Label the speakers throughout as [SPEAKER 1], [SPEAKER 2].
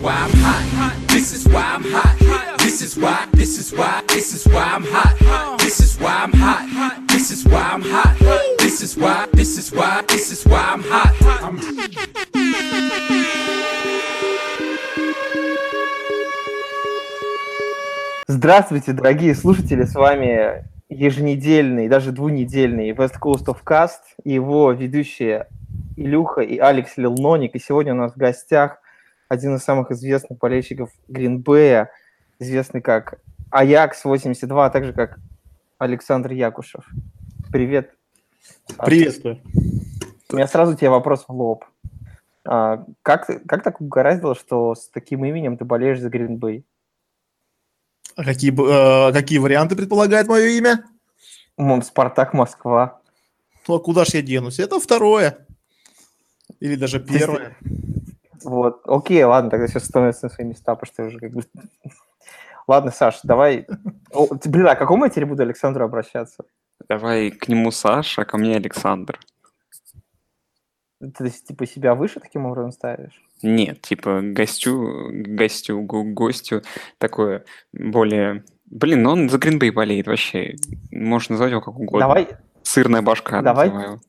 [SPEAKER 1] why I'm hot. This is why I'm hot. This is why. This is why. This is why I'm hot. This is why I'm hot. This is why I'm hot. This is why. This is why. This is why I'm hot. I'm
[SPEAKER 2] Здравствуйте, дорогие слушатели, с вами еженедельный, даже двунедельный West Coast of Cast, его ведущие Илюха и Алекс Лилноник. И сегодня у нас в гостях один из самых известных болельщиков Гринбея, известный как Аякс 82, а также как Александр Якушев. Привет.
[SPEAKER 3] Приветствую.
[SPEAKER 2] У меня сразу тебе вопрос в лоб. А, как, как так угораздило, что с таким именем ты болеешь за Гринбей?
[SPEAKER 3] А какие, э, какие варианты предполагает мое имя?
[SPEAKER 2] Мом, Спартак Москва.
[SPEAKER 3] Ну, а куда ж я денусь? Это второе. Или даже
[SPEAKER 2] есть-
[SPEAKER 3] первое.
[SPEAKER 2] Вот, окей, ладно, тогда все становится на свои места, потому что уже как бы... Ладно, Саш, давай... О, блин, а к какому я теперь буду Александру обращаться?
[SPEAKER 4] Давай к нему Саша, а ко мне Александр.
[SPEAKER 2] Ты типа себя выше таким образом ставишь?
[SPEAKER 4] Нет, типа гостю, гостю, го- гостю такое более... Блин, ну он за Гринбей болеет вообще. Можно назвать его как угодно.
[SPEAKER 2] Давай,
[SPEAKER 4] Сырная башка
[SPEAKER 2] Давай.
[SPEAKER 4] называю.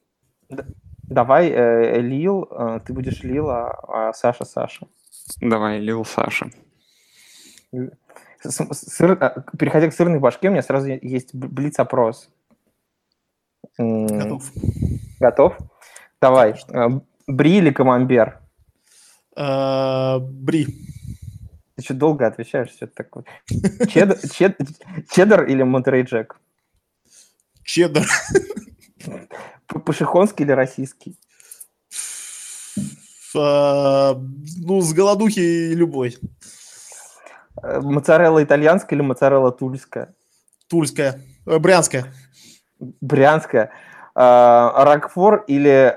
[SPEAKER 2] Давай, э, Лил, э, ты будешь Лил, а, а Саша Саша.
[SPEAKER 4] Давай, Лил Саша.
[SPEAKER 2] С- сыр- а, переходя к сырной башке, у меня сразу есть блиц-опрос.
[SPEAKER 3] Готов.
[SPEAKER 2] Готов? Давай. э, Бри или Камамбер?
[SPEAKER 3] Э, Бри.
[SPEAKER 2] Ты что долго отвечаешь? Что такое? Чеддер, чед- чеддер или Монтерей Джек?
[SPEAKER 3] Чеддер.
[SPEAKER 2] Пашихонский или российский?
[SPEAKER 3] Э, Ну, с голодухи любой.
[SPEAKER 2] Э, Моцарелла итальянская или моцарелла тульская?
[SPEAKER 3] Тульская. Э, Брянская.
[SPEAKER 2] Брянская. Э, Рокфор или...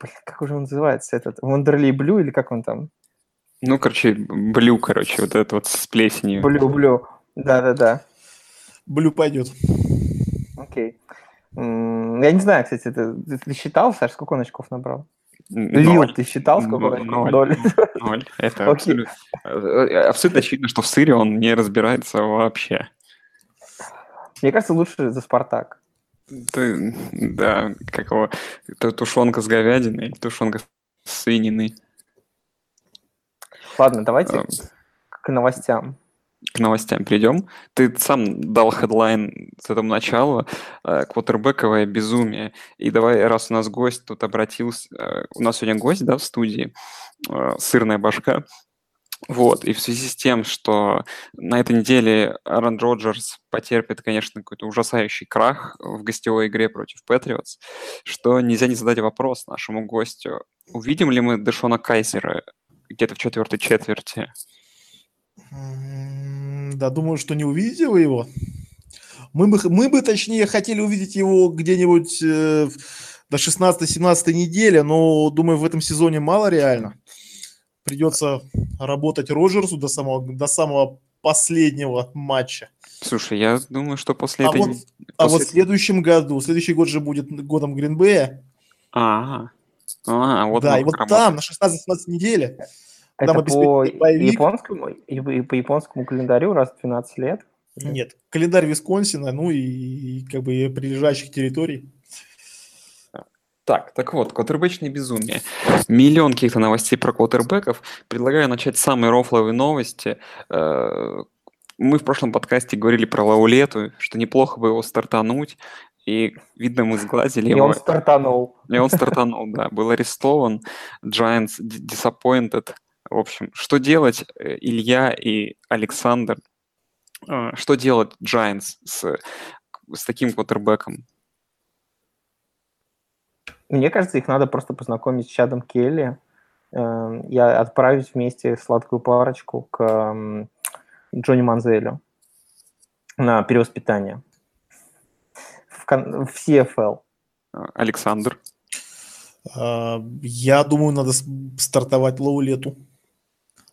[SPEAKER 2] блин, как уже он называется? Этот Вандерли Blue или как он там?
[SPEAKER 4] Ну, короче, blue, короче, вот это вот с плесенью.
[SPEAKER 2] Блю, Blue. Да-да-да.
[SPEAKER 3] Blue пойдет.
[SPEAKER 2] Я не знаю, кстати, ты, ты- считал, Саш, сколько он очков набрал? Лил, ты считал, сколько он
[SPEAKER 4] Ноль.
[SPEAKER 2] очков?
[SPEAKER 4] Ноль.
[SPEAKER 2] Ноль.
[SPEAKER 4] Это абсолютно, э, абсолютно очевидно, что в сыре он не разбирается вообще.
[SPEAKER 2] Мне кажется, лучше за Спартак.
[SPEAKER 4] Ты- да, как его, ту- тушенка с говядиной, тушенка с свининой.
[SPEAKER 2] Ладно, давайте
[SPEAKER 4] Эм,
[SPEAKER 2] к новостям.
[SPEAKER 4] К новостям придем. Ты сам дал хедлайн с этого начала, э, квотербековое безумие. И давай, раз у нас гость тут обратился, э, у нас сегодня гость, да, в студии, э, сырная башка. Вот, и в связи с тем, что на этой неделе Аарон Роджерс потерпит, конечно, какой-то ужасающий крах в гостевой игре против Патриотс, что нельзя не задать вопрос нашему гостю. Увидим ли мы Дэшона Кайзера где-то в четвертой четверти?
[SPEAKER 3] Да, думаю, что не увидите вы его. Мы бы, мы бы точнее, хотели увидеть его где-нибудь э, до 16-17 недели, но, думаю, в этом сезоне мало реально. Придется работать Роджерсу до самого, до самого последнего матча.
[SPEAKER 4] Слушай, я думаю, что после
[SPEAKER 3] А
[SPEAKER 4] этой...
[SPEAKER 3] вот, а вот
[SPEAKER 4] после-
[SPEAKER 3] в следующем году, следующий год же будет годом Гринбея.
[SPEAKER 4] А, а, вот
[SPEAKER 3] да, и вот
[SPEAKER 4] как
[SPEAKER 3] там, на 16-17 неделе,
[SPEAKER 2] Это по
[SPEAKER 3] боевик.
[SPEAKER 2] японскому, и- и по японскому календарю раз в 12 лет.
[SPEAKER 3] нет, календарь Висконсина, ну и, и как бы и прилежащих территорий.
[SPEAKER 4] Так, так вот, квотербечное безумие. Миллион каких-то новостей про квотербеков. Предлагаю начать с самой рофловой новости. Э, Мы в прошлом подкасте говорили про Лаулету, что неплохо бы его стартануть. И, видно, мы сглазили
[SPEAKER 2] И
[SPEAKER 4] его.
[SPEAKER 2] он стартанул.
[SPEAKER 4] И он стартанул, да. Был арестован. Giants disappointed. В общем, что делать, э, Илья и Александр? Э, Что делать Giants с, с таким квотербеком?
[SPEAKER 2] Мне кажется, их надо просто познакомить с Чадом Келли. Эм, Я отправить вместе сладкую парочку к эм, Джонни Манзелю на перевоспитание в, кон- в CFL.
[SPEAKER 4] Э, Александр?
[SPEAKER 3] А, Я думаю, надо стартовать Лаулету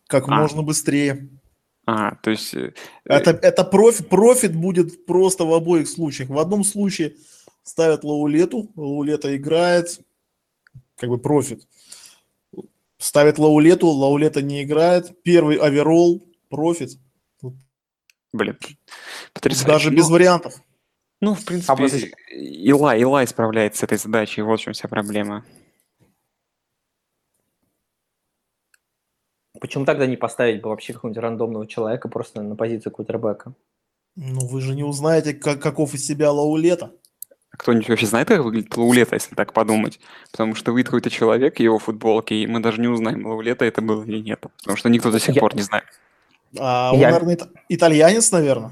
[SPEAKER 3] как
[SPEAKER 4] А.
[SPEAKER 3] можно быстрее.
[SPEAKER 4] А, то есть... э,
[SPEAKER 3] Это, это профит, профит будет просто в обоих случаях. В одном случае ставят Лаулету, Лаулета играет, как бы профит. Ставит Лаулету, Лаулета не играет. Первый оверолл, профит.
[SPEAKER 4] Блин, потрясающе.
[SPEAKER 3] Даже без
[SPEAKER 4] Ну,
[SPEAKER 3] вариантов.
[SPEAKER 4] Ну, в принципе,
[SPEAKER 2] подожди.
[SPEAKER 4] Илай, Илай справляется с этой задачей, вот в чем вся проблема.
[SPEAKER 2] Почему тогда не поставить бы вообще какого-нибудь рандомного человека просто на позицию кутербека?
[SPEAKER 3] Ну, вы же не узнаете, как, каков из себя Лаулета.
[SPEAKER 4] Кто-нибудь вообще знает, как выглядит Лаулета, если так подумать? Потому что выйдет какой-то человек его футболке, и мы даже не узнаем, Лаулета это был или нет. Потому что никто до сих
[SPEAKER 2] Я-
[SPEAKER 4] пор не знает.
[SPEAKER 3] А он,
[SPEAKER 2] Я-
[SPEAKER 3] наверное, ита- итальянец, наверное.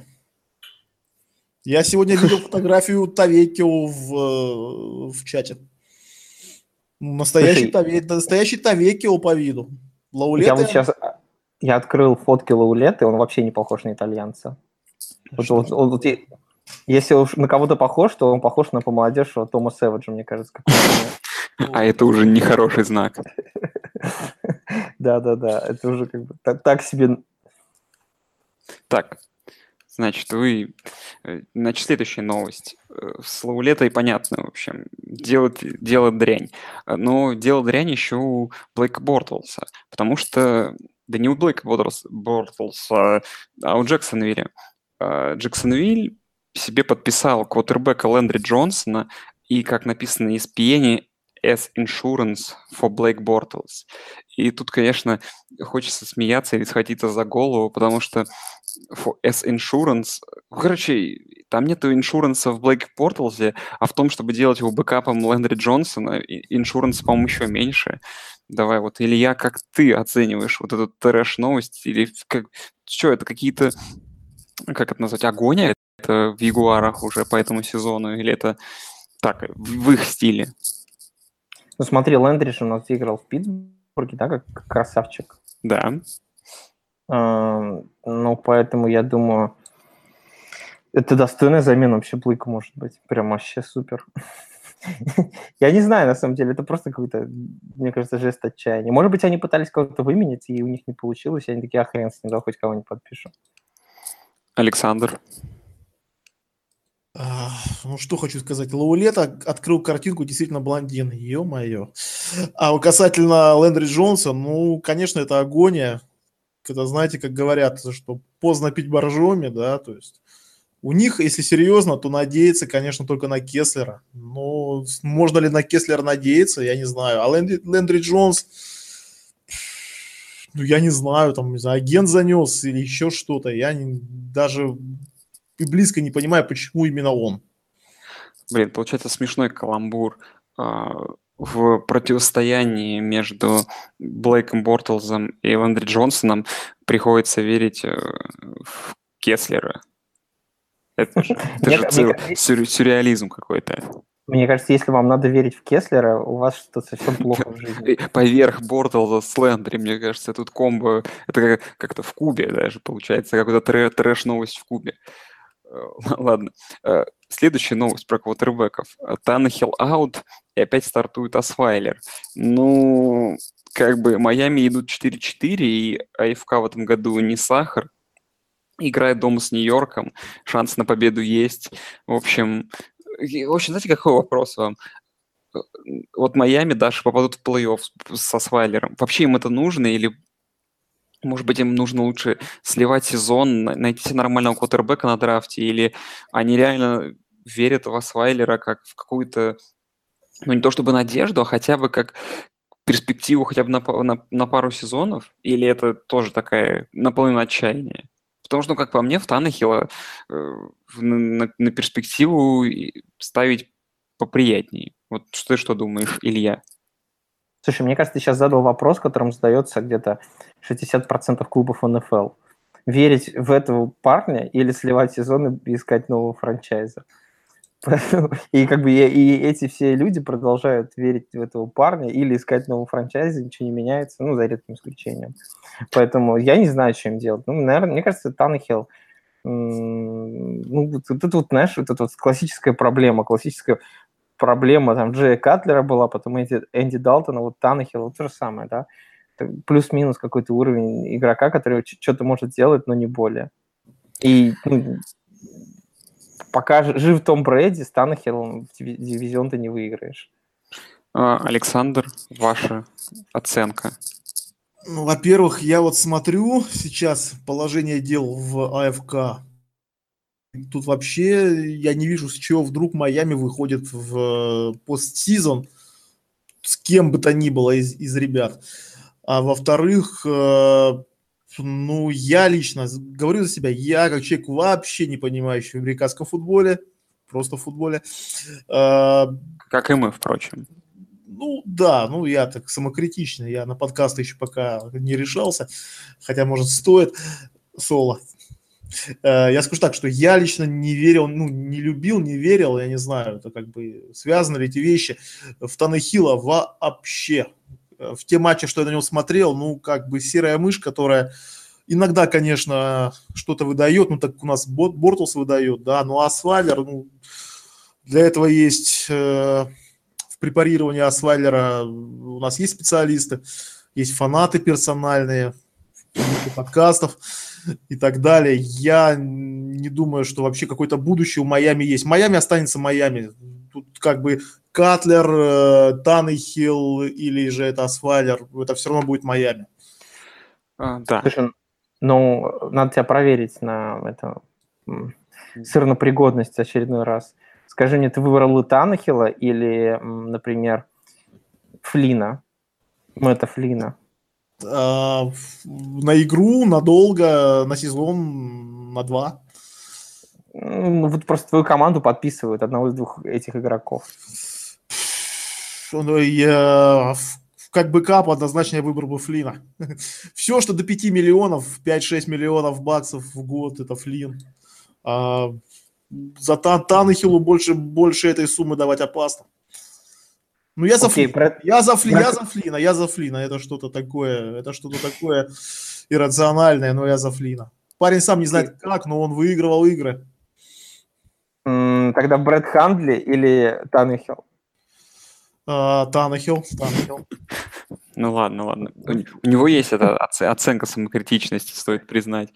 [SPEAKER 3] Я сегодня видел фотографию Тавекио в, в чате. Настоящий,
[SPEAKER 2] Слушай,
[SPEAKER 3] Таве- настоящий Тавекио по виду. Лаулета,
[SPEAKER 2] Я вот сейчас я открыл фотки Лаулеты, он вообще не похож на итальянца. Вот- вот- вот- вот если уж на кого-то похож, то он похож на помолодевшего Тома Сэвиджа, мне кажется.
[SPEAKER 4] А это уже нехороший знак.
[SPEAKER 2] Да-да-да, это уже как бы так себе.
[SPEAKER 4] Так, значит, вы... э, Значит, следующая новость. Э, С Лаулетой понятно, в общем. Делать, дело дрянь. Э, Но дело дрянь еще у Блейка Бортлса. Потому что... Да не у Блейка Бортлс- Бортлса, а у Джексонвилля. Джексонвиль себе подписал квотербека Лэндри Джонсона и, как написано на ESPN, as insurance for Blake Bortles. И тут, конечно, хочется смеяться или схватиться за голову, потому что for insurance... Короче, там нету иншуранса в Блейке Портлзе, а в том, чтобы делать его бэкапом Лэндри Джонсона, иншуранс, по-моему, еще меньше. Давай, вот, Илья, как ты оцениваешь вот эту трэш-новость? Или как... Что, это какие-то... Как это назвать? Агония? Это в Ягуарах уже по этому сезону? Или это так, в в их стиле?
[SPEAKER 2] Ну смотри, Лэндридж у нас играл в Питтсбурге, да, как красавчик.
[SPEAKER 4] Да.
[SPEAKER 2] Ну, поэтому я думаю, это достойная замена вообще Блейка может быть. Прям вообще супер. Я не знаю, на самом деле, это просто какой-то, мне кажется, жест отчаяния. Может быть, они пытались кого-то выменить, и у них не получилось, и они такие, а хрен с ним, да, хоть кого-нибудь подпишу.
[SPEAKER 4] Александр.
[SPEAKER 3] А, Ну, что хочу сказать. Лаулета открыл картинку действительно блондин. Ё-моё. А вот касательно Лэндри Джонса, ну, конечно, это агония. Когда, знаете, как говорят, что поздно пить боржоми, да, то есть у них, если серьезно, то надеяться, конечно, только на Кеслера. Но можно ли на Кеслера надеяться, я не знаю. А Лэндри, Лэндри Джонс, ну, я не знаю, там, не знаю, агент занес или еще что-то. Я не- даже близко не понимаю, почему именно он.
[SPEAKER 4] Блин, получается смешной каламбур а, в противостоянии между Блейком Бортлзом и Лэндри Джонсоном приходится верить э, в Кеслера. Это же, это же цел- сюр- сюрреализм какой-то.
[SPEAKER 2] Мне кажется, если вам надо верить в Кеслера, у вас что-то совсем плохо в жизни.
[SPEAKER 4] Поверх Бортлза с Лэндри, мне кажется, тут комбо, это как- как-то в Кубе даже получается, какой-то трэ- трэш-новость в Кубе. Э, Ладно. Следующая новость про квотербеков. Танахил аут, и опять стартует Асвайлер. Ну, как бы Майами идут 4-4, и АФК в этом году не сахар. Играет дома с Нью-Йорком, шанс на победу есть. В общем, в общем, знаете, какой вопрос вам? Вот Майами даже попадут в плей-офф со Свайлером. Вообще им это нужно или может быть, им нужно лучше сливать сезон, на- найти нормального квотербека на драфте, или они реально верят в Асвайлера как в какую-то, ну не то чтобы надежду, а хотя бы как перспективу хотя бы на, на, на пару сезонов, или это тоже такая наполовину отчаяния? Потому что, ну, как по мне, в Танахила э, на, на- на перспективу ставить поприятнее. Вот что ты что думаешь, Илья?
[SPEAKER 2] Слушай, мне кажется, ты сейчас задал вопрос, которым задается где-то 60% клубов НФЛ. Верить в этого парня или сливать сезон и искать нового франчайза. И как бы и, эти все люди продолжают верить в этого парня или искать нового франчайза, ничего не меняется, ну, за редким исключением. Поэтому я не знаю, им делать. Ну, наверное, мне кажется, Таннехилл, м, ну, вот, это вот, знаешь, вот эта вот классическая проблема, классическая проблема там Джея Катлера была, потом Энди, Энди Далтона, вот Таннехилл, вот то же самое, да. Плюс-минус какой-то уровень игрока, который что-то может делать, но не более. И ну, пока жив Том Брэди, с в диви- дивизион ты не выиграешь.
[SPEAKER 4] А, Александр, ваша оценка.
[SPEAKER 3] Ну, во-первых, я вот смотрю сейчас положение дел в АФК. Тут вообще я не вижу, с чего вдруг Майами выходит в э, постсезон с кем бы то ни было из, из ребят. А во-вторых, э, ну, я лично говорю за себя, я как человек вообще не понимающий в американском футболе, просто в футболе.
[SPEAKER 4] Э, как и мы, впрочем.
[SPEAKER 3] Ну да, ну я так самокритичный, я на подкасты еще пока не решался, хотя, может, стоит соло. Э, я скажу так, что я лично не верил, ну, не любил, не верил, я не знаю, это как бы связаны ли эти вещи, в Танахила вообще. В те матчи, что я на него смотрел, ну, как бы серая мышь, которая иногда, конечно, что-то выдает, ну, так у нас Бортлс выдает, да, но Асвайлер, ну, для этого есть э, в препарировании Асвайлера у нас есть специалисты, есть фанаты персональные, подкастов и так далее. Я не думаю, что вообще какое-то будущее у Майами есть. Майами останется Майами. Тут как бы Катлер, э, Таннехилл или же это Асфайлер, это все равно будет Майами.
[SPEAKER 2] А, да. Слушай, ну, надо тебя проверить на это сырнопригодность очередной раз. Скажи мне, ты выбрал Танахила или, например, Флина? Мэтта Флина?
[SPEAKER 3] А, на игру, надолго, на сезон, на два.
[SPEAKER 2] Ну, вот просто твою команду подписывают одного из двух этих игроков.
[SPEAKER 3] Ну, я, как backup однозначно я выбор бы Флина. Все, что до 5 миллионов, 5-6 миллионов баксов в год, это Флин. А, за Тан Танахилу больше, больше этой суммы давать опасно. Ну, я за, okay, Флина. я за, Фли... я за Флина, я за Флина. Это что-то такое, это что-то такое иррациональное, но я за Флина. Парень сам не знает как, но он выигрывал игры.
[SPEAKER 2] Тогда Брэд Хандли или Таннехилл?
[SPEAKER 3] Uh, Таннехилл, Таннехилл.
[SPEAKER 4] Ну ладно, ладно. У него есть эта оценка самокритичности, стоит признать.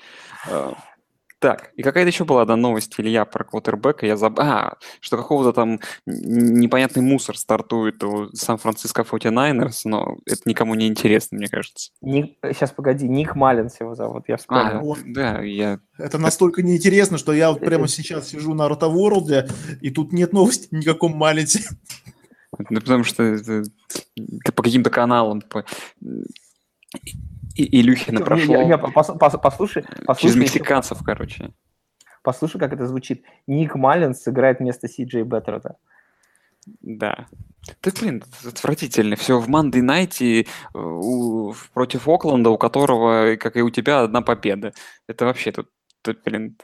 [SPEAKER 4] А, так, и какая-то еще была одна новость, Илья, про квотербека. Я забыл, а, что какого-то там непонятный мусор стартует у Сан-Франциско 49ers, но это никому не интересно, мне кажется.
[SPEAKER 2] Ник, сейчас, погоди, Ник Маллинс его зовут, я вспомнил.
[SPEAKER 3] А, да, я... Это настолько неинтересно, что я вот прямо сейчас сижу на Ротоворлде, и тут нет новости ни никаком Маллинсе.
[SPEAKER 4] Ну, потому что это, это по каким-то каналам, по и Илюхина прошло. Я, пос,
[SPEAKER 2] пос, послушай, послушай.
[SPEAKER 4] Через мексиканцев, короче.
[SPEAKER 2] Послушай, как это звучит. Ник Маллинс сыграет вместо Си Джей Беттерда.
[SPEAKER 4] Да. Ты, блин, отвратительно. Все в Monday Night у, против Окленда, у которого, как и у тебя, одна победа. Это вообще тут, тут блин...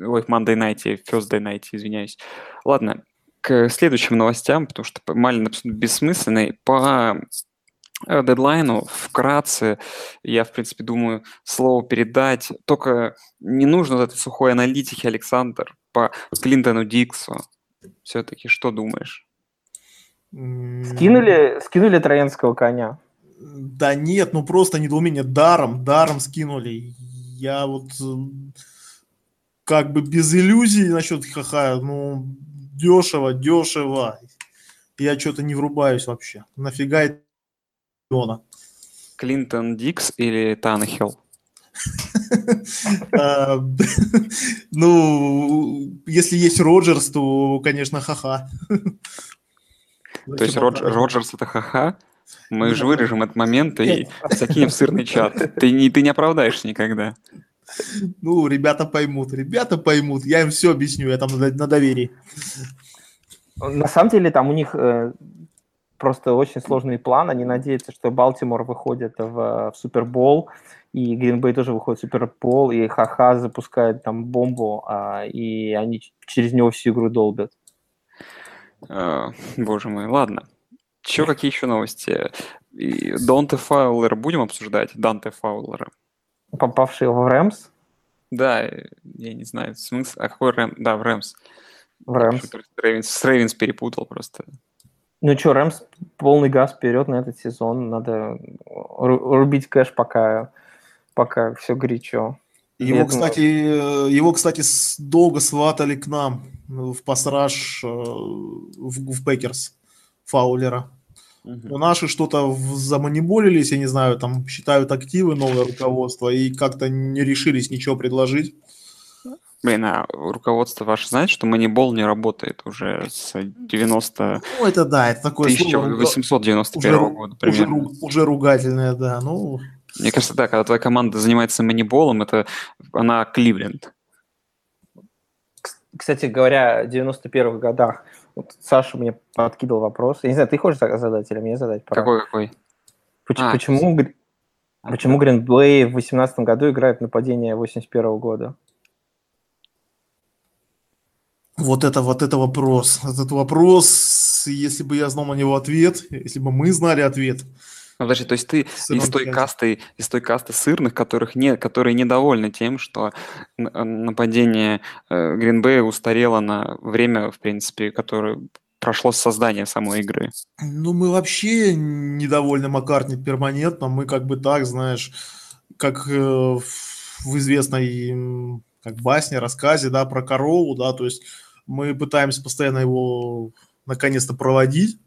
[SPEAKER 4] Ой, в Monday Night, Thursday Night, извиняюсь. Ладно, к следующим новостям, потому что Малин абсолютно бессмысленный. По Э, дедлайну вкратце я, в принципе, думаю, слово передать. Только не нужно вот этой сухой аналитики, Александр, по Клинтону Диксу. Все-таки что думаешь?
[SPEAKER 2] Скинули, скинули троянского коня?
[SPEAKER 3] Да нет, ну просто недоумение. Даром, даром скинули. Я вот как бы без иллюзий насчет ха-ха, ну дешево, дешево. Я что-то не врубаюсь вообще. Нафига это
[SPEAKER 4] Дона. Клинтон Дикс или Танхилл?
[SPEAKER 3] А, ну, если есть Роджерс, то, конечно, ха-ха.
[SPEAKER 4] То есть Роджерс это ха-ха? Мы же вырежем этот момент и закинем в сырный чат. Ты не, ты не оправдаешься никогда.
[SPEAKER 3] Ну, ребята поймут, ребята поймут. Я им все объясню, я там на, на доверии.
[SPEAKER 2] На самом деле там у них э, просто очень сложный план. Они надеются, что Балтимор выходит в, в Супербол, и Гринбей тоже выходит в Супербол, и Хаха запускает там бомбу, а, и они через него всю игру долбят.
[SPEAKER 4] А, боже мой, ладно. Че, какие еще новости? И Донте Фаулера будем обсуждать? Данте Фаулера.
[SPEAKER 2] Попавший в Рэмс?
[SPEAKER 4] Да, я не знаю, смысл. А какой Рэм? Да, в Рэмс.
[SPEAKER 2] В Рэмс.
[SPEAKER 4] С Рейвенс перепутал просто.
[SPEAKER 2] Ну что, Рэмс полный газ вперед на этот сезон. Надо рубить кэш, пока, пока все горячо.
[SPEAKER 3] Его, Поэтому... кстати, его, кстати, долго сватали к нам в pass rush э, в, в Пекерс Фаулера. У наши что-то за Moneyball ились, я не знаю, там считают активы новое руководство и как-то не решились ничего предложить.
[SPEAKER 4] Блин, а руководство ваше знает, что Moneyball не работает уже с 90...
[SPEAKER 3] Ну, это да, это такое слово руга-
[SPEAKER 4] 1891
[SPEAKER 3] уже,
[SPEAKER 4] года
[SPEAKER 3] уже,
[SPEAKER 4] примерно.
[SPEAKER 3] ру- уже ругательное, да. Ну,
[SPEAKER 4] Мне кажется, да, когда твоя команда занимается маниболом, это она Кливленд.
[SPEAKER 2] Кстати говоря, в 91-х годах вот Саша мне подкидывал вопрос. Я не знаю, ты хочешь за- задать или мне задать? Пора.
[SPEAKER 4] Какой-какой?
[SPEAKER 2] Поч-
[SPEAKER 4] А,
[SPEAKER 2] почему, почему Гринблей в 18 году играет нападение 81 года?
[SPEAKER 3] Вот это, вот это вопрос. Этот вопрос, если бы я знал на него ответ, если бы мы знали ответ.
[SPEAKER 4] Ну, подожди, то есть ты из той касты, из той касты сырных, которых нет, которые недовольны тем, что э, нападение э, Гринбея устарело на время, в принципе, которое прошло с создания самой игры.
[SPEAKER 3] Ну, мы вообще недовольны Маккартни перманентно. Мы как бы так, знаешь, как э, в известной как басне, рассказе, да, про корову, да, то есть мы пытаемся постоянно его наконец-то проводить,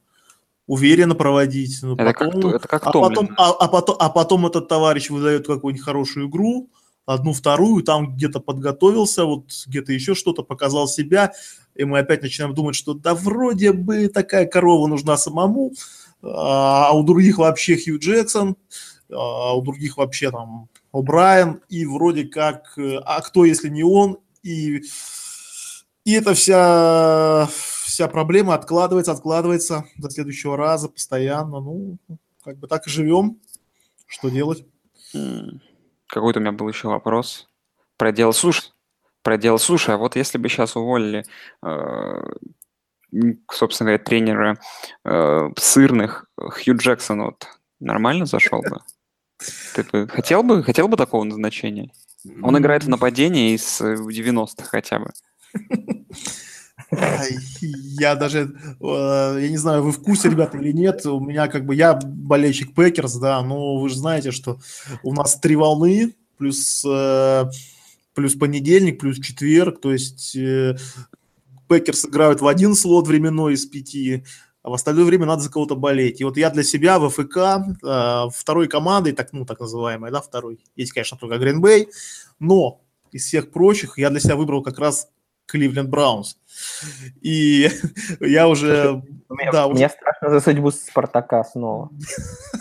[SPEAKER 3] уверенно проводить. но
[SPEAKER 4] Это как,
[SPEAKER 3] потом-
[SPEAKER 4] то- это как
[SPEAKER 3] а потом, а, а потом, а потом этот товарищ выдает какую-нибудь хорошую игру, одну, вторую, там где-то подготовился, вот где-то еще что-то, показал себя, и мы опять начинаем думать, что да вроде бы такая корова нужна самому, а у других вообще Хью Джексон, а у других вообще там О'Брайен, и вроде как, э, а кто, если не он, и, и эта вся, вся проблема откладывается, откладывается до следующего раза постоянно, ну, как бы так и живем, что делать?
[SPEAKER 4] Какой-то у меня был еще вопрос. Про дело суш. Про дело суши. А вот если бы сейчас уволили, э, собственно говоря, тренера э, сырных Хью Джексон, вот нормально зашел бы? Ты бы хотел бы, хотел бы такого назначения? Он играет в нападении из э, 90-х хотя бы.
[SPEAKER 3] Я даже, э, я не знаю, вы в курсе, ребята, или нет, у меня как бы, я болельщик Пекерс, да, но вы же знаете, что у нас три волны, плюс, э, плюс понедельник, плюс четверг, то есть э, Пекерс играют в один слот временной из пяти, а в остальное время надо за кого-то болеть. И вот я для себя в АФК второй командой, так, ну, так называемой, да, второй, есть, конечно, только Гринбей, но из всех прочих я для себя выбрал как раз Кливленд Браунс. И я уже...
[SPEAKER 2] Мне,
[SPEAKER 3] Да,
[SPEAKER 2] мне страшно за судьбу Спартака снова.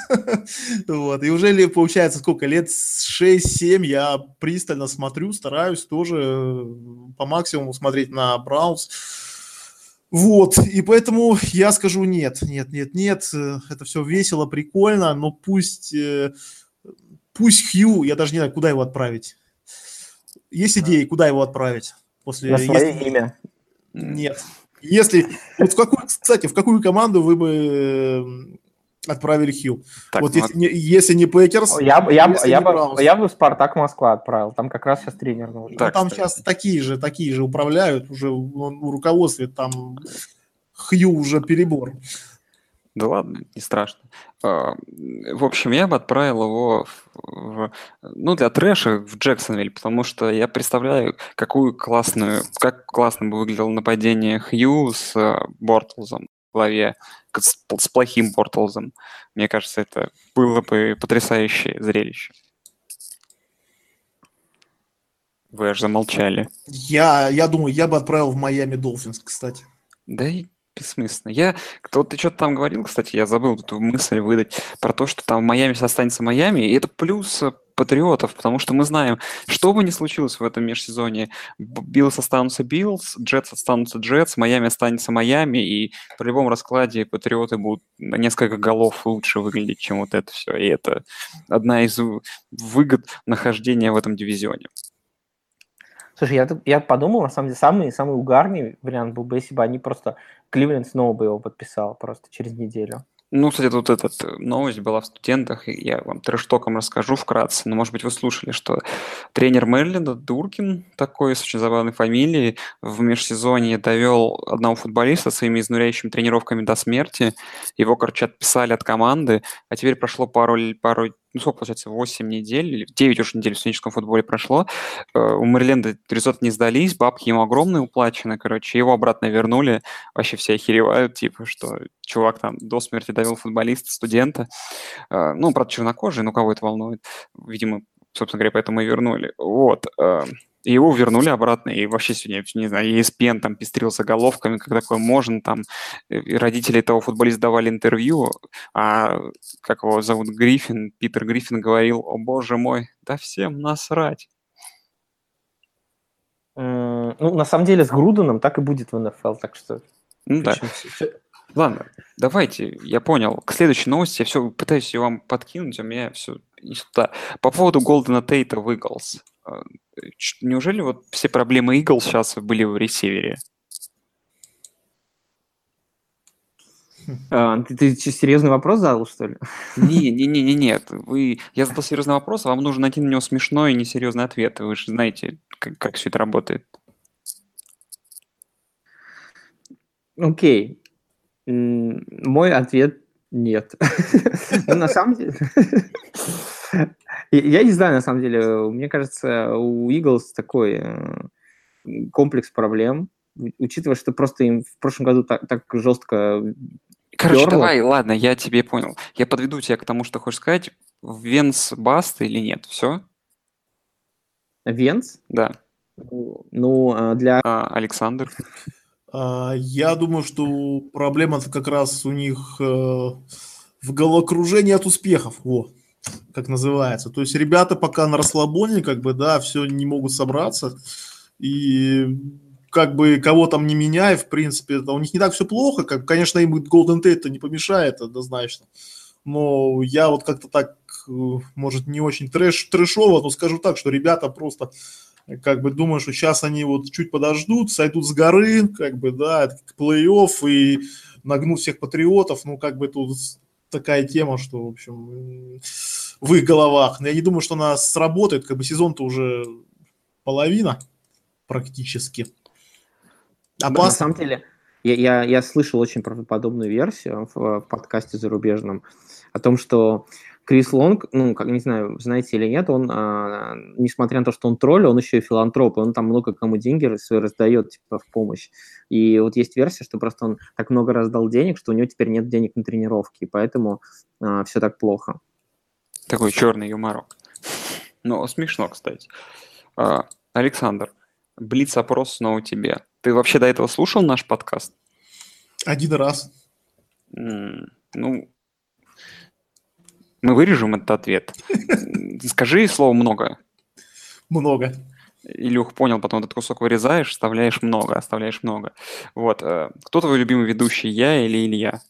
[SPEAKER 3] Вот, и уже ли, получается, сколько, лет 6-7 я пристально смотрю, стараюсь тоже э, по максимуму смотреть на Браунс. Вот, и поэтому я скажу нет, нет, нет, нет, э, это все весело, прикольно, но пусть, э, пусть Хью, я даже не знаю, куда его отправить. Есть идеи, куда его отправить? После,
[SPEAKER 2] На свое
[SPEAKER 3] если-
[SPEAKER 2] имя.
[SPEAKER 3] Нет. Если, вот в какую, кстати, в какую команду вы бы э, отправили Хью?
[SPEAKER 4] Так,
[SPEAKER 3] вот
[SPEAKER 4] ну,
[SPEAKER 3] если, не, если не Пекерс,
[SPEAKER 2] Я, бы- я,
[SPEAKER 3] если
[SPEAKER 2] я,
[SPEAKER 3] не
[SPEAKER 2] бы, я бы в Спартак Москва отправил. Там как раз сейчас тренер нужен.
[SPEAKER 3] Ну,
[SPEAKER 4] Так,
[SPEAKER 3] там
[SPEAKER 4] кстати.
[SPEAKER 3] сейчас такие же, такие же управляют уже в руководстве, там Хью уже перебор.
[SPEAKER 4] Да ладно, не страшно. А, В общем, я бы отправил его, в- ну, для трэша в Джексонвиль, потому что я представляю, какую классную, как классно бы выглядело нападение Хью с э, Бортлзом в главе, с, с плохим Бортлзом. Мне кажется, это было бы потрясающее зрелище. Вы аж замолчали.
[SPEAKER 3] Я, я думаю, я бы отправил в Майами Долфинс, кстати.
[SPEAKER 4] Да и бессмысленно. Я, Кость, ты что-то там говорил, кстати, я забыл эту мысль выдать про то, что там Майами останется Майами, и это плюс э, патриотов, потому что мы знаем, что бы ни случилось в этом межсезонье, Б- Биллс останутся Биллс, Джетс останутся Джетс, Майами останется Майами, и при любом раскладе патриоты будут на несколько голов лучше выглядеть, чем вот это все. И это одна из выгод нахождения в этом дивизионе.
[SPEAKER 2] Слушай, я, я подумал, на самом деле, самый, самый угарный вариант был бы, если бы они просто... Кливленд снова бы его подписал просто через неделю.
[SPEAKER 4] Ну, кстати, тут эта новость была в студентах, и я вам трештоком расскажу вкратце, но, может быть, вы слушали, что тренер Мэриленда Дуркин, такой с очень забавной фамилией, в межсезонье довел одного футболиста своими изнуряющими тренировками до смерти. Его, короче, отписали от команды, а теперь прошло пару, пару ну сколько получается, 8 недель, или 9 уже недель в студенческом футболе прошло. Э, у Мэриленда результаты не сдались, бабки ему огромные уплачены, короче, его обратно вернули. Вообще все охеревают, типа, что чувак там до смерти довел футболиста, студента. Э, ну, правда, чернокожий, но кого это волнует? Видимо, собственно говоря, поэтому и вернули. Вот. Э, и его вернули обратно, и вообще сегодня, не знаю, ESPN там пестрил заголовками, как такое можно, там э, и родители этого футболиста давали интервью, а как его зовут, Гриффин, Питер Гриффин говорил, о боже мой, да всем насрать.
[SPEAKER 2] М, Ну, на самом деле, с Груденом так и будет в НФЛ, так что...
[SPEAKER 4] Ну да.
[SPEAKER 2] Всё-
[SPEAKER 4] Ладно, давайте, я понял. К следующей новости я все пытаюсь ее вам подкинуть, а у меня все не сюда. По поводу Голдена Тейта в ч- Неужели вот все проблемы Eagles сейчас были в ресивере?
[SPEAKER 2] А, Ты, ты серьезный вопрос задал, что ли?
[SPEAKER 4] Не, не, не, не, нет. Вы, я задал серьезный вопрос, а вам нужно найти на него смешной и несерьезный ответ. Вы же знаете, как, как все это работает.
[SPEAKER 2] Окей. Мой ответ нет. Ну, на самом деле... Я не знаю, на самом деле. Мне кажется, у Eagles такой э, комплекс проблем, учитывая, что просто им в прошлом году так, так жестко...
[SPEAKER 4] Короче,
[SPEAKER 2] Пёрло.
[SPEAKER 4] давай, ладно, я тебе понял. Я подведу тебя к тому, что хочешь сказать. Венс Баст или нет? Все?
[SPEAKER 2] Венц?
[SPEAKER 4] Да.
[SPEAKER 2] Ну, а, для...
[SPEAKER 4] А, Александр?
[SPEAKER 3] А, Я думаю, что проблема как раз у них э, в головокружении от успехов, во, как называется. То есть ребята пока на расслабоне, как бы, да, все не могут собраться. И как бы кого там не меняй, в принципе, это у них не так все плохо. Как, конечно, им Golden Tate не помешает однозначно. Но я вот как-то так, э, может, не очень трэш, трэшово, но скажу так, что ребята просто как бы думаю, что сейчас они вот чуть подождут, сойдут с горы, как бы, да, плей-офф и нагнут всех патриотов, ну, как бы тут такая тема, что, в общем, в их головах. Но я не думаю, что она сработает, как бы сезон-то уже половина практически.
[SPEAKER 2] На
[SPEAKER 3] Опасно.
[SPEAKER 2] самом деле, я, я, я слышал очень правдоподобную версию в, в подкасте зарубежном о том, что Крис Лонг, ну, как не знаю, знаете или нет, он, а, несмотря на то, что он тролль, он еще и филантроп, и он там много кому деньги свои раздает, типа, в помощь. И вот есть версия, что просто он так много раздал денег, что у него теперь нет денег на тренировки, и поэтому все так плохо.
[SPEAKER 4] Такой черный юморок. Ну, смешно, кстати. А, Александр, блиц-опрос снова тебе. Ты вообще до этого слушал наш подкаст?
[SPEAKER 3] Один раз.
[SPEAKER 4] М, Ну, мы вырежем этот ответ. Скажи слово «много».
[SPEAKER 3] Много.
[SPEAKER 4] Илюх понял, потом этот кусок вырезаешь, вставляешь много, оставляешь много. Вот. э, Кто твой любимый ведущий, я или Илья?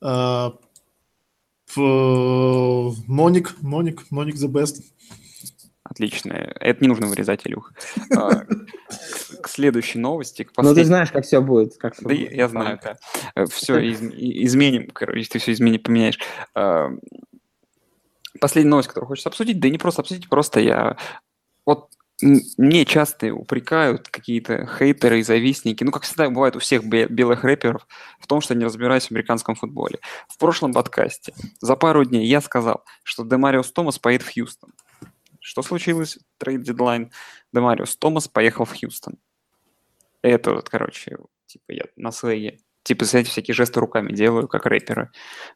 [SPEAKER 3] А, п- Ноник, Ноник, Ноник the best.
[SPEAKER 4] Отлично. Это не нужно вырезать, Илюх. К следующей новости, к
[SPEAKER 2] Ну, ты
[SPEAKER 4] последней.
[SPEAKER 2] знаешь, как все будет. Как всё
[SPEAKER 4] Да,
[SPEAKER 2] будет,
[SPEAKER 4] я, знаю, да. Все, изменим, короче, ты все изменишь, поменяешь. А, Последняя новость, которую хочется обсудить, да и не просто обсудить, просто я... Вот мне часто упрекают какие-то хейтеры и завистники, ну, как всегда бывает у всех бе- белых рэперов, в том, что они разбираются в американском футболе. В прошлом подкасте за пару дней я сказал, что Демариус Томас поедет в Хьюстон. Что случилось? Трейд дедлайн. Демариус Томас поехал в Хьюстон. Это вот, короче, типа я на слэге. Типа, знаете, всякие жесты руками делаю, как рэперы.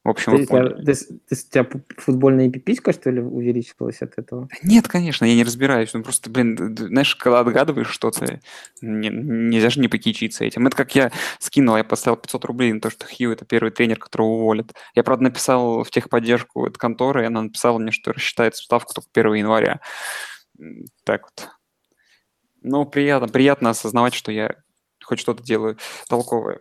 [SPEAKER 4] В общем,
[SPEAKER 2] Ты,
[SPEAKER 4] вы
[SPEAKER 2] ты ты у тебя футбольная пиписька, что ли, увеличилась от этого?
[SPEAKER 4] Нет, конечно, я не разбираюсь. Ну, просто, блин, знаешь, когда отгадываешь что-то, не- нельзя же не покичиться этим. Это как я скинул, я поставил 500 рублей на то, что Хью – это первый тренер, которого уволят. Я, правда, написал в техподдержку этой конторы, и она написала мне, что рассчитает ставку только 1 января. Так вот. Ну, приятно, приятно осознавать, что я хоть что-то делаю толковое.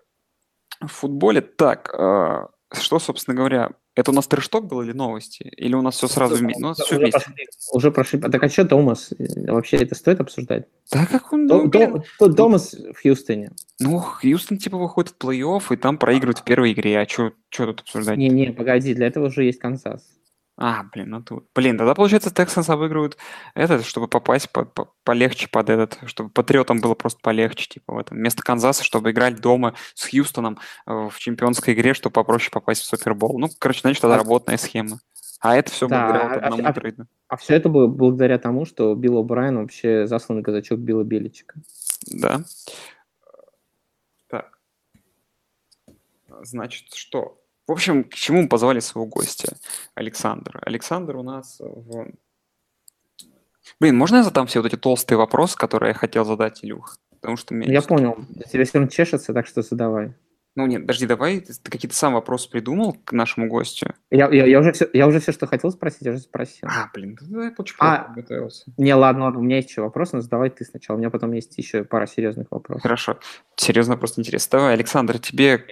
[SPEAKER 4] В футболе так, а, что, собственно говоря, это у нас трешток был или новости? Или у нас все сразу вместе? Ну, все
[SPEAKER 2] уже,
[SPEAKER 4] вместе.
[SPEAKER 2] пошли, уже прошли. А Так а что Томас? Э, Вообще это стоит обсуждать?
[SPEAKER 4] Да как он,
[SPEAKER 2] То-
[SPEAKER 4] ну,
[SPEAKER 2] то- Томас в Хьюстоне.
[SPEAKER 4] ну, Хьюстон типа выходит в плей-офф и там проигрывает в первой игре, а что тут обсуждать?
[SPEAKER 2] Не-не, погоди, для этого уже есть Канзас.
[SPEAKER 4] А, блин, ну тут. Блин, тогда, получается, Texans обыгрывают этот, чтобы попасть по- по- полегче под этот, чтобы Патриотам было просто полегче, типа, в этом. Вместо Канзаса, чтобы играть дома с Хьюстоном э, в чемпионской игре, чтобы попроще попасть в Супербол. Ну, короче, значит, тогда
[SPEAKER 2] А-
[SPEAKER 4] работная схема. А это все
[SPEAKER 2] Да,
[SPEAKER 4] благодаря вот
[SPEAKER 2] а-
[SPEAKER 4] одному
[SPEAKER 2] а-
[SPEAKER 4] трейду.
[SPEAKER 2] А все это было благодаря тому, что Билл О'Брайен вообще засланный казачок Билла Беличика.
[SPEAKER 4] Да. Так. Значит, что? В общем, к чему мы позвали своего гостя? Александр. Александр у нас в... Блин, можно я задам все вот эти толстые вопросы, которые я хотел задать, Илюх? Потому что меня...
[SPEAKER 2] Я понял, тебе все равно чешется, так что задавай.
[SPEAKER 4] Ну нет, подожди, давай, ты ты какие-то сам вопросы придумал к нашему гостю?
[SPEAKER 2] Я, я, я уже все, я уже все, что хотел спросить, я уже спросил.
[SPEAKER 4] А, блин, да я очень
[SPEAKER 2] А.
[SPEAKER 4] плохо готовился.
[SPEAKER 2] Не, ладно, ладно, у меня есть еще вопрос, но задавай ты сначала. У меня потом есть еще пара серьезных вопросов.
[SPEAKER 4] Хорошо. Серьезно, просто интересно. Давай, Александр, тебе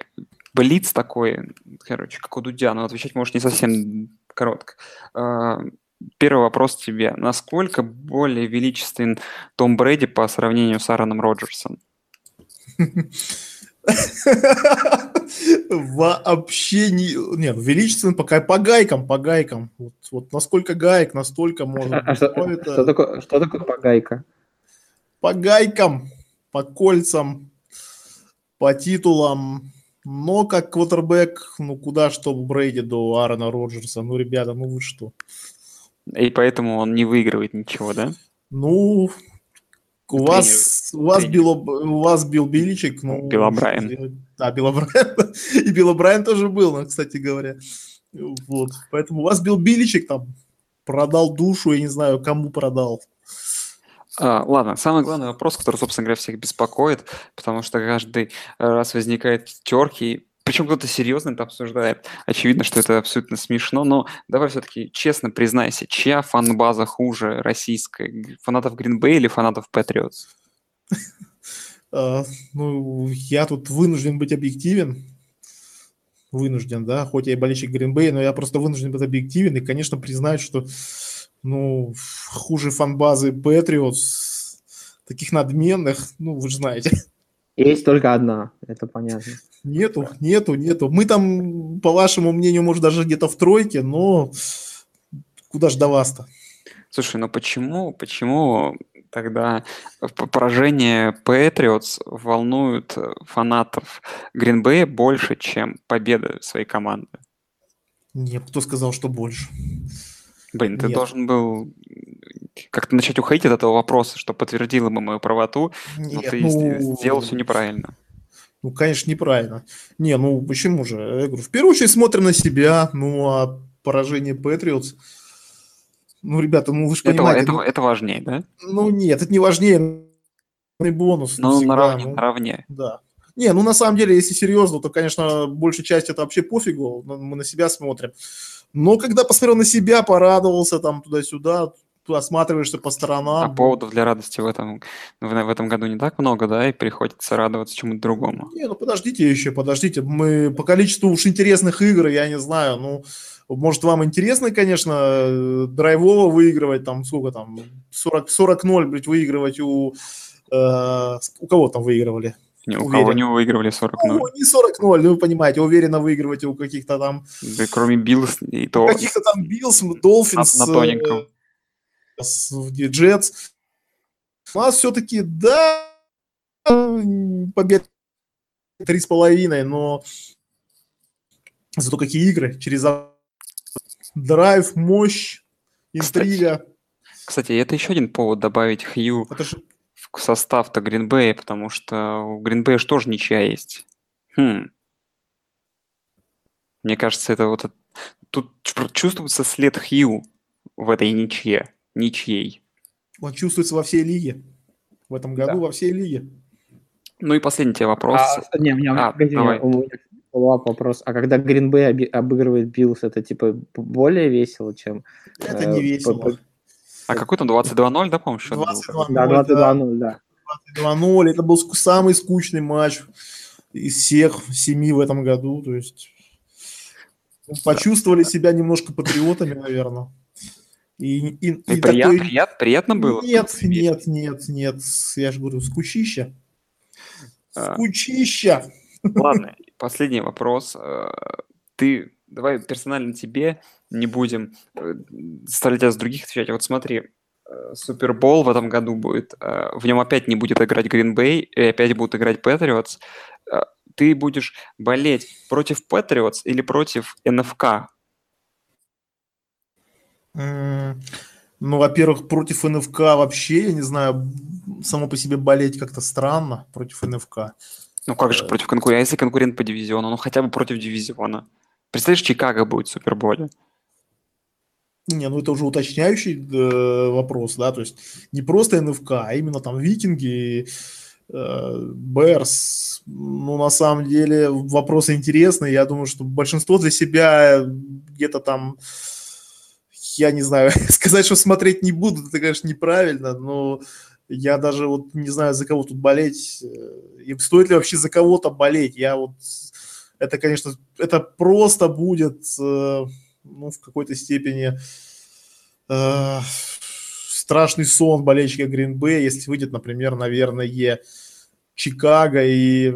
[SPEAKER 4] блиц такой, короче, как у Дудя, но отвечать можешь не совсем коротко. А, Первый вопрос тебе. Насколько более величествен Том Брэди по сравнению с Аароном Роджерсом?
[SPEAKER 3] Вообще не... Нет, величественно пока по гайкам, по гайкам. Вот, вот насколько гаек, настолько можно.
[SPEAKER 2] А, а что,
[SPEAKER 3] это
[SPEAKER 2] что такое, что такое по гайкам?
[SPEAKER 3] По гайкам, по кольцам, по титулам. Но как квотербек, ну куда что Брейди до Аарона Роджерса. Ну, ребята, ну вы что?
[SPEAKER 4] И поэтому он не выигрывает ничего, да?
[SPEAKER 3] Ну, у
[SPEAKER 4] Тренер-
[SPEAKER 3] вас, у вас,
[SPEAKER 4] тренер.
[SPEAKER 3] Билл, у вас Билл Беличек. Ну,
[SPEAKER 4] Билл
[SPEAKER 3] что
[SPEAKER 4] О'Брайен.
[SPEAKER 3] сделать? Да, Билл О'Брайен. И Билл О'Брайен тоже был, ну, кстати говоря. Вот. Поэтому у вас Билл Беличек там продал душу, я не знаю, кому продал.
[SPEAKER 4] А, ладно, самый главный вопрос, который, собственно говоря, всех беспокоит, потому что каждый раз возникает терки, причем кто-то серьезно это обсуждает. Очевидно, что это абсолютно смешно, но давай все-таки честно признайся, чья фан-база хуже российская? Фанатов Гринбей или фанатов Патриотс?
[SPEAKER 3] Ну, я тут вынужден быть объективен. Вынужден, да, хоть я и болельщик Гринбей, но я просто вынужден быть объективен и, конечно, признать, что, ну, хуже фанбазы Патриотс, таких надменных, ну, вы же знаете,
[SPEAKER 2] Есть только одна, это понятно.
[SPEAKER 3] нету, нету, нету. Мы там, по вашему мнению, может, даже где-то в тройке, но куда ж до вас-то?
[SPEAKER 4] Слушай, ну почему, почему тогда поражение Патриотс волнует фанатов Гринбея больше, чем победа своей команды?
[SPEAKER 3] Нет, кто сказал, что больше?
[SPEAKER 4] Блин, ты
[SPEAKER 3] Нет.
[SPEAKER 4] должен был как-то начать уходить от этого вопроса, что подтвердило бы мою правоту, но
[SPEAKER 3] Нет,
[SPEAKER 4] ты
[SPEAKER 3] ну,
[SPEAKER 4] сделал все неправильно.
[SPEAKER 3] Ну, конечно, неправильно. Не, ну почему же? Я говорю, в первую очередь смотрим на себя, ну а поражение Патриотс. Ну, ребята, ну вы же
[SPEAKER 4] Это,
[SPEAKER 3] понимаете,
[SPEAKER 4] это,
[SPEAKER 3] ну,
[SPEAKER 4] это важнее, да?
[SPEAKER 3] ну, нет, это не важнее бонус.
[SPEAKER 4] Ну,
[SPEAKER 3] всегда,
[SPEAKER 4] наравне,
[SPEAKER 3] ну,
[SPEAKER 4] наравне.
[SPEAKER 3] Да. Не, ну на самом деле, если серьезно, то, конечно, большая часть это вообще пофигу, но мы на себя смотрим. Но когда посмотрел на себя, порадовался там туда-сюда, осматриваешься по
[SPEAKER 4] А
[SPEAKER 3] сторонам.
[SPEAKER 4] поводов для радости в этом, в, в этом году не так много, да, и приходится радоваться чему-то другому.
[SPEAKER 3] Не, ну подождите еще, подождите. Мы по количеству уж интересных игр, я не знаю, ну, может, вам интересно, конечно, э, драйвово выигрывать, там, сколько там, 40, 40-0, блядь, выигрывать у... э, у кого там выигрывали?
[SPEAKER 4] Ни у кого не выигрывали 40-0.
[SPEAKER 3] Ну, не 40-0, ну, вы понимаете, уверенно выигрывать у каких-то там...
[SPEAKER 4] Да, кроме Биллс и то
[SPEAKER 3] каких-то там Биллс, Долфинс,
[SPEAKER 4] на тоненьком.
[SPEAKER 3] Джетс. У нас все-таки, да, побед три с половиной, но зато какие игры через драйв, мощь, интрига.
[SPEAKER 4] Кстати, это еще один повод добавить Хью
[SPEAKER 3] Это же
[SPEAKER 4] в состав-то Гринбея, потому что у Гринбея же тоже ничья есть. Хм. Мне кажется, это вот... от- Тут чу- чувствуется след Хью в этой ничье. Ничьей.
[SPEAKER 3] он чувствуется во всей лиге. В этом году во всей лиге.
[SPEAKER 4] Ну и последний тебе вопрос.
[SPEAKER 2] А, не, у меня,
[SPEAKER 4] А,
[SPEAKER 2] погоди,
[SPEAKER 4] давай.
[SPEAKER 2] у меня вопрос. А когда Гринбей обыгрывает Биллс, это типа более весело, чем...
[SPEAKER 3] Это
[SPEAKER 2] э,
[SPEAKER 3] не
[SPEAKER 2] по-
[SPEAKER 3] весело.
[SPEAKER 2] по-
[SPEAKER 4] А какой там 22-0, да, по-моему, счет был?
[SPEAKER 3] 22
[SPEAKER 2] Да, 22-0, да.
[SPEAKER 3] 2-0. Это был самый скучный матч из всех семи в этом году. То есть ну, почувствовали себя немножко патриотами, наверное. И, и-
[SPEAKER 4] И
[SPEAKER 3] и
[SPEAKER 4] прият-
[SPEAKER 3] такой-
[SPEAKER 4] прият- приятно было?
[SPEAKER 3] Нет, нет, нет, нет. Я же говорю, скучища.
[SPEAKER 4] А.
[SPEAKER 3] Скучища.
[SPEAKER 4] Ладно, последний вопрос. Э, Ты, давай персонально тебе не будем э, заставлять с других отвечать. Вот смотри, э, Супербол в этом году будет. э, В нем опять не будет играть Гринбей, и опять будут играть Патриотс. Ты будешь болеть против Патриотс или против НФК?
[SPEAKER 3] Ну, во-первых, против НФК вообще, я не знаю, само по себе болеть как-то странно против НФК.
[SPEAKER 4] Ну как же против конкурента? Если конкурент по дивизиону, ну хотя бы против дивизиона. Представляешь, Чикаго будет в Суперболе.
[SPEAKER 3] Не, ну это уже уточняющий э, вопрос, да, то есть не просто НФК, а именно там Викинги, э, Берс. Ну, на самом деле, вопросы интересные. Я думаю, что большинство для себя где-то там, я не знаю, сказать, что смотреть не буду, это, конечно, неправильно, но я даже вот не знаю, за кого тут болеть. э, И стоит ли вообще за кого-то болеть? Я вот... Это, конечно, это просто будет, э, ну, в какой-то степени э, страшный сон болельщика Гринбея, если выйдет, например, наверное, Чикаго и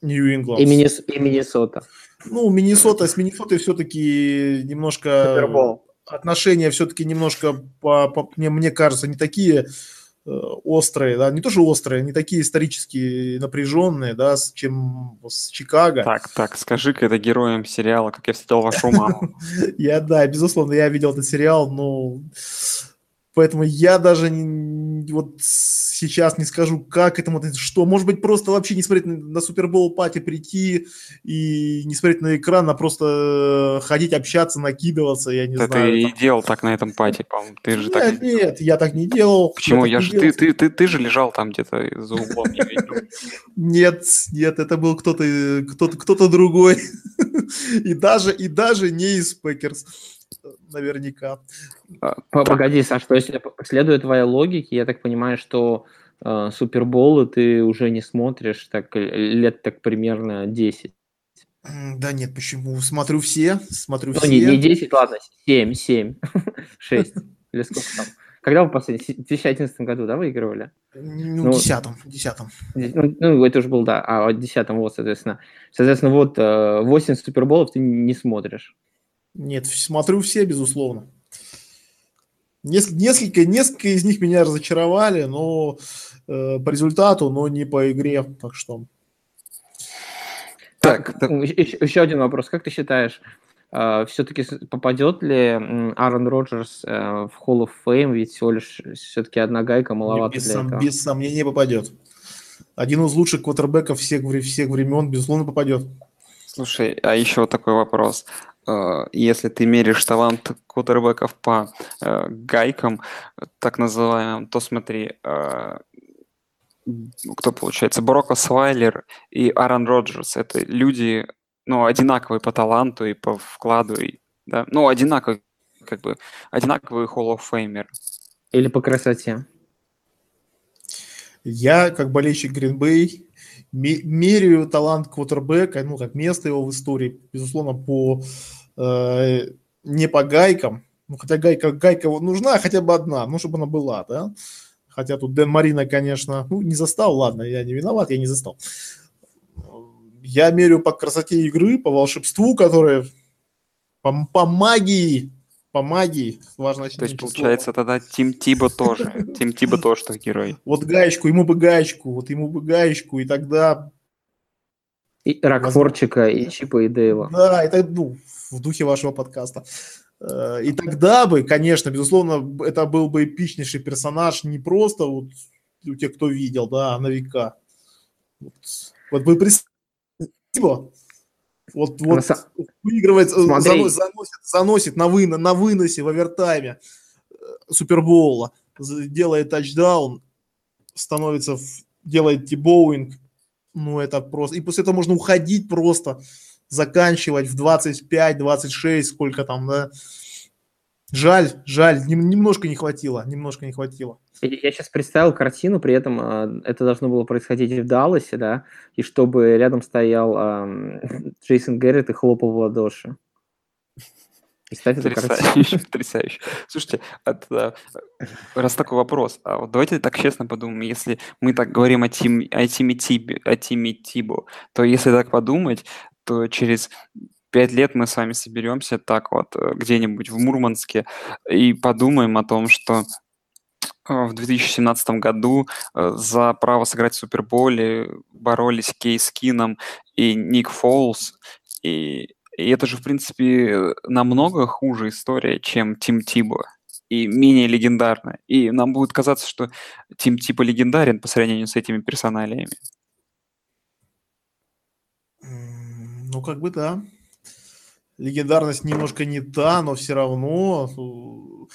[SPEAKER 3] Нью-Ингланд.
[SPEAKER 2] И, Миннес- и Миннесота.
[SPEAKER 3] Ну, Миннесота, с Миннесотой все-таки немножко
[SPEAKER 2] Супербол.
[SPEAKER 3] отношения все-таки немножко, по, по- мне, мне кажется, не такие острые, да, не то, что острые, не такие исторически напряженные, да, с- чем с Чикаго.
[SPEAKER 4] Так, так, скажи-ка это героем сериала, как я встретил вашу маму.
[SPEAKER 3] Я, да, безусловно, я видел этот сериал, но поэтому я даже не- вот сейчас не скажу, как этому, что, может быть, просто вообще не смотреть на, на Супербол пати, прийти и не смотреть на экран, а просто э, ходить, общаться, накидываться, я не
[SPEAKER 4] Да
[SPEAKER 3] знаю.
[SPEAKER 4] ты
[SPEAKER 3] там.
[SPEAKER 4] и делал так на этом пати, по-моему. Ты же так...
[SPEAKER 3] Нет, нет, я так не делал.
[SPEAKER 4] Почему? Я
[SPEAKER 3] не
[SPEAKER 4] же... Ты, ты, ты, ты же лежал там где-то за углом, я.
[SPEAKER 3] Нет, нет, это был кто-то, э, кто-то, кто-то другой. И даже, и даже не из Пекерс, наверняка.
[SPEAKER 2] П- Погоди, Саш, то есть, э, следуя твоей логике, я так понимаю, что э, Суперболы ты уже не смотришь так э, лет так примерно 10.
[SPEAKER 3] М, Да нет, почему? Смотрю все, смотрю
[SPEAKER 2] Ну,
[SPEAKER 3] все.
[SPEAKER 2] не, не 10, ладно, 7, 7, 6. Или сколько там? Когда вы последний? В 2011 году, да, выигрывали?
[SPEAKER 3] Ну,
[SPEAKER 2] Ну,
[SPEAKER 3] в десятом.
[SPEAKER 2] Ну, ну, это уже был, да, а в 10 вот, соответственно. Соответственно, вот э, 8 суперболов ты не смотришь.
[SPEAKER 3] Нет, смотрю все, безусловно. Неск- Несколько, несколько из них меня разочаровали, но э, по результату, но не по игре. Так что
[SPEAKER 4] Так, да-
[SPEAKER 2] Еще, один вопрос. Как ты считаешь, все-таки попадет ли Аарон Роджерс э, в Hall of Fame? Ведь всего лишь все-таки одна гайка маловато
[SPEAKER 3] без,
[SPEAKER 2] для
[SPEAKER 3] сом-
[SPEAKER 2] этого.
[SPEAKER 3] без сомнения попадет. Один из лучших квотербеков всех, всех времен, безусловно, попадет.
[SPEAKER 4] Слушай, а еще вот такой вопрос. Э, Если ты меришь талант квотербеков по э, гайкам, э, так называемым, то смотри, э, кто получается, Брок Освайлер и Аарон Роджерс. Это люди, ну, одинаковые по таланту и по вкладу, и, да, ну, одинаковые, как бы, одинаковые Hall of Famer.
[SPEAKER 2] Или по красоте?
[SPEAKER 3] Я, как болельщик Гринбей, меряю талант квотербека, ну, как место его в истории, безусловно, по э, не по гайкам, ну, хотя гайка, гайка вот нужна, хотя бы одна, ну, чтобы она была, да. Хотя тут Дэн Марина, конечно, ну, не застал, ладно, я не виноват, я не застал. Я меряю по красоте игры, по волшебству, которое по, по магии, по магии, важно
[SPEAKER 4] То есть, получается, тогда Тим Тибо тоже. Тим Тибо тоже так герой.
[SPEAKER 3] Вот гаечку, ему бы гаечку, вот ему бы гаечку, и тогда
[SPEAKER 2] И Рокфорчика, и Чипа, и Дейва.
[SPEAKER 3] Да, это ну, в духе вашего подкаста. Э, И тогда бы, конечно, безусловно, это был бы эпичнейший персонаж, не просто вот у тех, кто видел, да, а на века. Вот, вот вы представьте, его, вот, вот
[SPEAKER 2] са-
[SPEAKER 3] выигрывает, э, заносит, заносит, заносит на, выно, на выносе в овертайме э, Супербоула, делает тачдаун, становится, делает тибоуинг, ну это просто, и после этого можно уходить просто, заканчивать в 25-26, сколько там, да. Жаль, жаль, нем- немножко не хватило, немножко не хватило.
[SPEAKER 2] Я сейчас представил картину, при этом э, это должно было происходить в Далласе, да, и чтобы рядом стоял эм, Джейсон Гэррет и хлопал в ладоши. Представь.
[SPEAKER 4] Потрясающе, потрясающе. Слушайте, а тогда, э, раз такой вопрос, а вот давайте так честно подумаем, если мы так говорим о, тим, о, Тиме Тибе, о Тиме Тибо, то если так подумать, то через пять лет мы с вами соберемся так вот э, где-нибудь в Мурманске и подумаем о том, что э, в 2017 году э, за право сыграть в Суперболе боролись Кейс Кином и Ник Фолс, и И это же, в принципе, намного хуже история, чем Тим Тибо. И менее легендарная. И нам будет казаться, что Тим Тибо легендарен по сравнению с этими персоналиями.
[SPEAKER 3] Ну, как бы да. Легендарность немножко не та, но все равно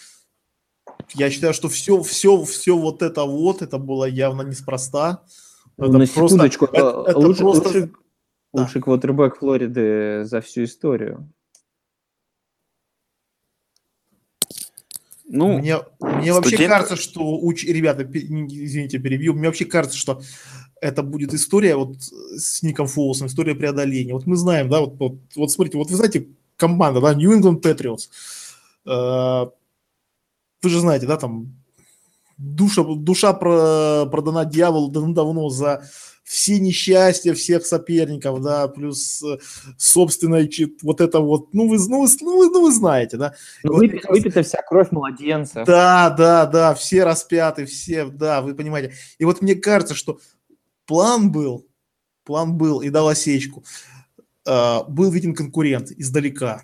[SPEAKER 3] э, я считаю, что все, все, все вот это вот, это было явно неспроста. Это
[SPEAKER 2] На
[SPEAKER 3] просто-
[SPEAKER 2] секундочку,
[SPEAKER 3] это
[SPEAKER 2] это лучше-
[SPEAKER 3] просто-
[SPEAKER 2] лучший,
[SPEAKER 3] Да.
[SPEAKER 2] лучший квотербек Флориды за всю историю.
[SPEAKER 4] Ну,
[SPEAKER 3] Мне, мне вообще
[SPEAKER 4] студенты-
[SPEAKER 3] кажется, что уч... ребята, извините, перебью. Мне вообще кажется, что это будет история вот с Ником Фолсом, история преодоления. Вот мы знаем, да, вот, вот, вот смотрите, вот вы знаете, команда, да, New England Patriots. Э, Вы же знаете, да, там душа, душа про- продана дьяволу давно за все несчастья всех соперников, да, плюс э, собственное вот это вот, ну вы, ну, вы, ну, вы, ну, вы знаете, да,
[SPEAKER 2] Ну,
[SPEAKER 3] Вот
[SPEAKER 2] выпи-
[SPEAKER 3] как раз-
[SPEAKER 2] выпита вся кровь младенцев.
[SPEAKER 3] да, да, да, все распяты, все, да, вы понимаете. И вот мне кажется, что план был, план был и дал осечку. Э, был виден конкурент издалека.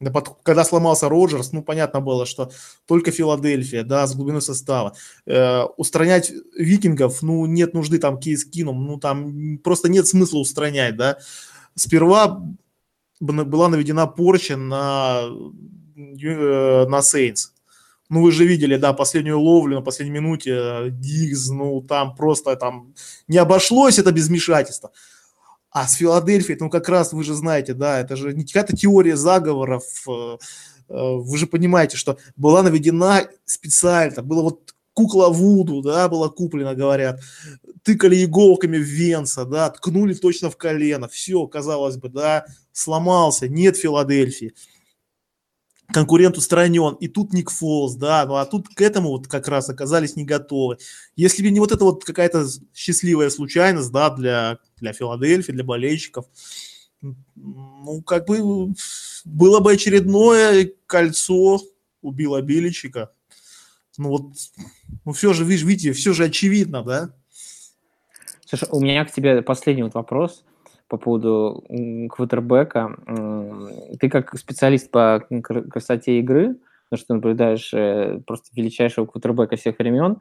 [SPEAKER 3] Да под- Когда сломался Роджерс, ну, понятно было, что только Филадельфия, да, с глубины состава. Э, устранять викингов, ну, нет нужды там кейс кином, ну, там просто нет смысла устранять, да. Сперва была наведена порча на, э, на Сейнс. Ну, вы же видели, да, последнюю ловлю на последней минуте, э, Диггс, ну, там просто там не обошлось это без вмешательства. А с Филадельфией, ну, как раз вы же знаете, да, это же не какая-то теория заговоров, э, э, вы же понимаете, что была наведена специально, было вот кукла Вуду, да, была куплена, говорят, тыкали иголками в Венса, да, ткнули точно в колено, все, казалось бы, да, сломался, нет Филадельфии конкурент устранен, и тут Ник Фолс, да, ну а тут к этому вот как раз оказались не готовы. Если бы не вот это вот какая-то счастливая случайность, да, для, для Филадельфии, для болельщиков, ну, как бы было бы очередное кольцо у Билла Беличика. Ну вот, ну все же, видишь, видите, все же очевидно, да?
[SPEAKER 2] Слушай, у меня к тебе последний вот вопрос по поводу квотербека. Ты как специалист по кр- красоте игры, потому что наблюдаешь э, просто величайшего квотербека всех времен,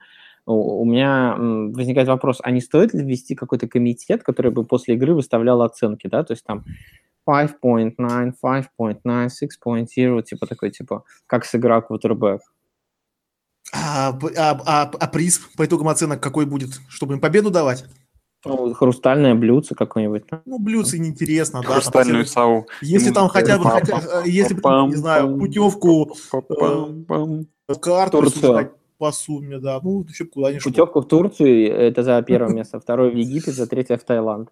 [SPEAKER 2] у меня возникает вопрос, а не стоит ли ввести какой-то комитет, который бы после игры выставлял оценки, да, то есть там 5.9, 5.9, 6.0, типа такой, типа, как сыграл квотербек.
[SPEAKER 3] А, а, а, а приз по итогам оценок какой будет? Чтобы им победу давать?
[SPEAKER 2] Ну, хрустальное блюдце какое-нибудь. да?
[SPEAKER 3] Ну, блюдце неинтересно, да. там
[SPEAKER 4] хрустальную
[SPEAKER 3] все-
[SPEAKER 4] сау.
[SPEAKER 3] Если там хотя бы, хотя- э, если бы, там, не знаю, путевку,
[SPEAKER 4] Пам-пам.
[SPEAKER 3] карту
[SPEAKER 2] Турцию.
[SPEAKER 3] по сумме, да, ну, еще куда ни шло.
[SPEAKER 2] Путевка в Турцию – это за первое место, второе в Египет, за третье в Таиланд.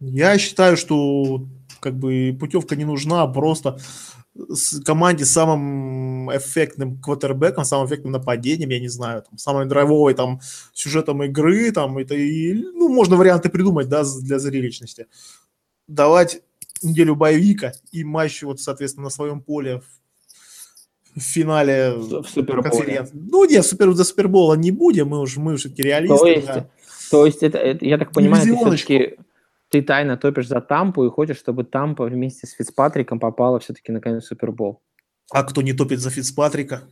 [SPEAKER 3] Я считаю, что как бы путевка не нужна, просто с команде с самым эффектным квотербеком, самым эффектным нападением, я не знаю, там, самой драйвовой там сюжетом игры, там, это и, ну, можно варианты придумать, да, для зрелищности. Давать неделю боевика и матч, вот, соответственно, на своем поле в, финале
[SPEAKER 2] В
[SPEAKER 3] конференции. Ну, нет, супер, за Супербола не будем, мы уже, мы все-таки реалисты.
[SPEAKER 2] То есть,
[SPEAKER 3] да.
[SPEAKER 2] то есть это, это- я так понимаю,
[SPEAKER 3] Дивизионочку.
[SPEAKER 2] все-таки ты тайно топишь за Тампу и хочешь, чтобы Тампа вместе с Фицпатриком попала все-таки наконец в Супербол.
[SPEAKER 3] А кто не топит за Фицпатрика?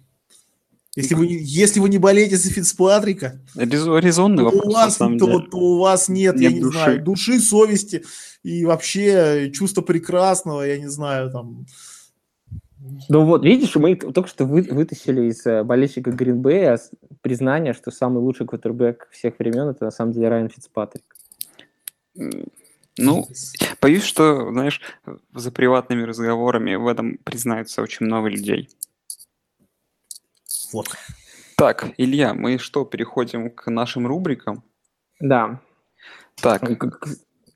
[SPEAKER 3] Если вы, не- если вы не болеете за Фицпатрика,
[SPEAKER 4] Резо- Резонный
[SPEAKER 3] то
[SPEAKER 4] вопрос,
[SPEAKER 3] у, вас, то, то у вас нет, я
[SPEAKER 4] Нет
[SPEAKER 3] не
[SPEAKER 4] души.
[SPEAKER 3] знаю, души, совести и вообще чувства прекрасного, я не знаю, там.
[SPEAKER 2] Ну вот, видишь, мы только что вы- вытащили из э, болельщика Гринбея с- признание, что самый лучший квотербек всех времен это на самом деле Райан Фицпатрик.
[SPEAKER 4] Ну, боюсь, что, знаешь, за приватными разговорами в этом признаются очень много людей.
[SPEAKER 3] Вот.
[SPEAKER 4] Так, Илья, мы что, переходим к нашим рубрикам?
[SPEAKER 2] Да,
[SPEAKER 4] Так,
[SPEAKER 2] к-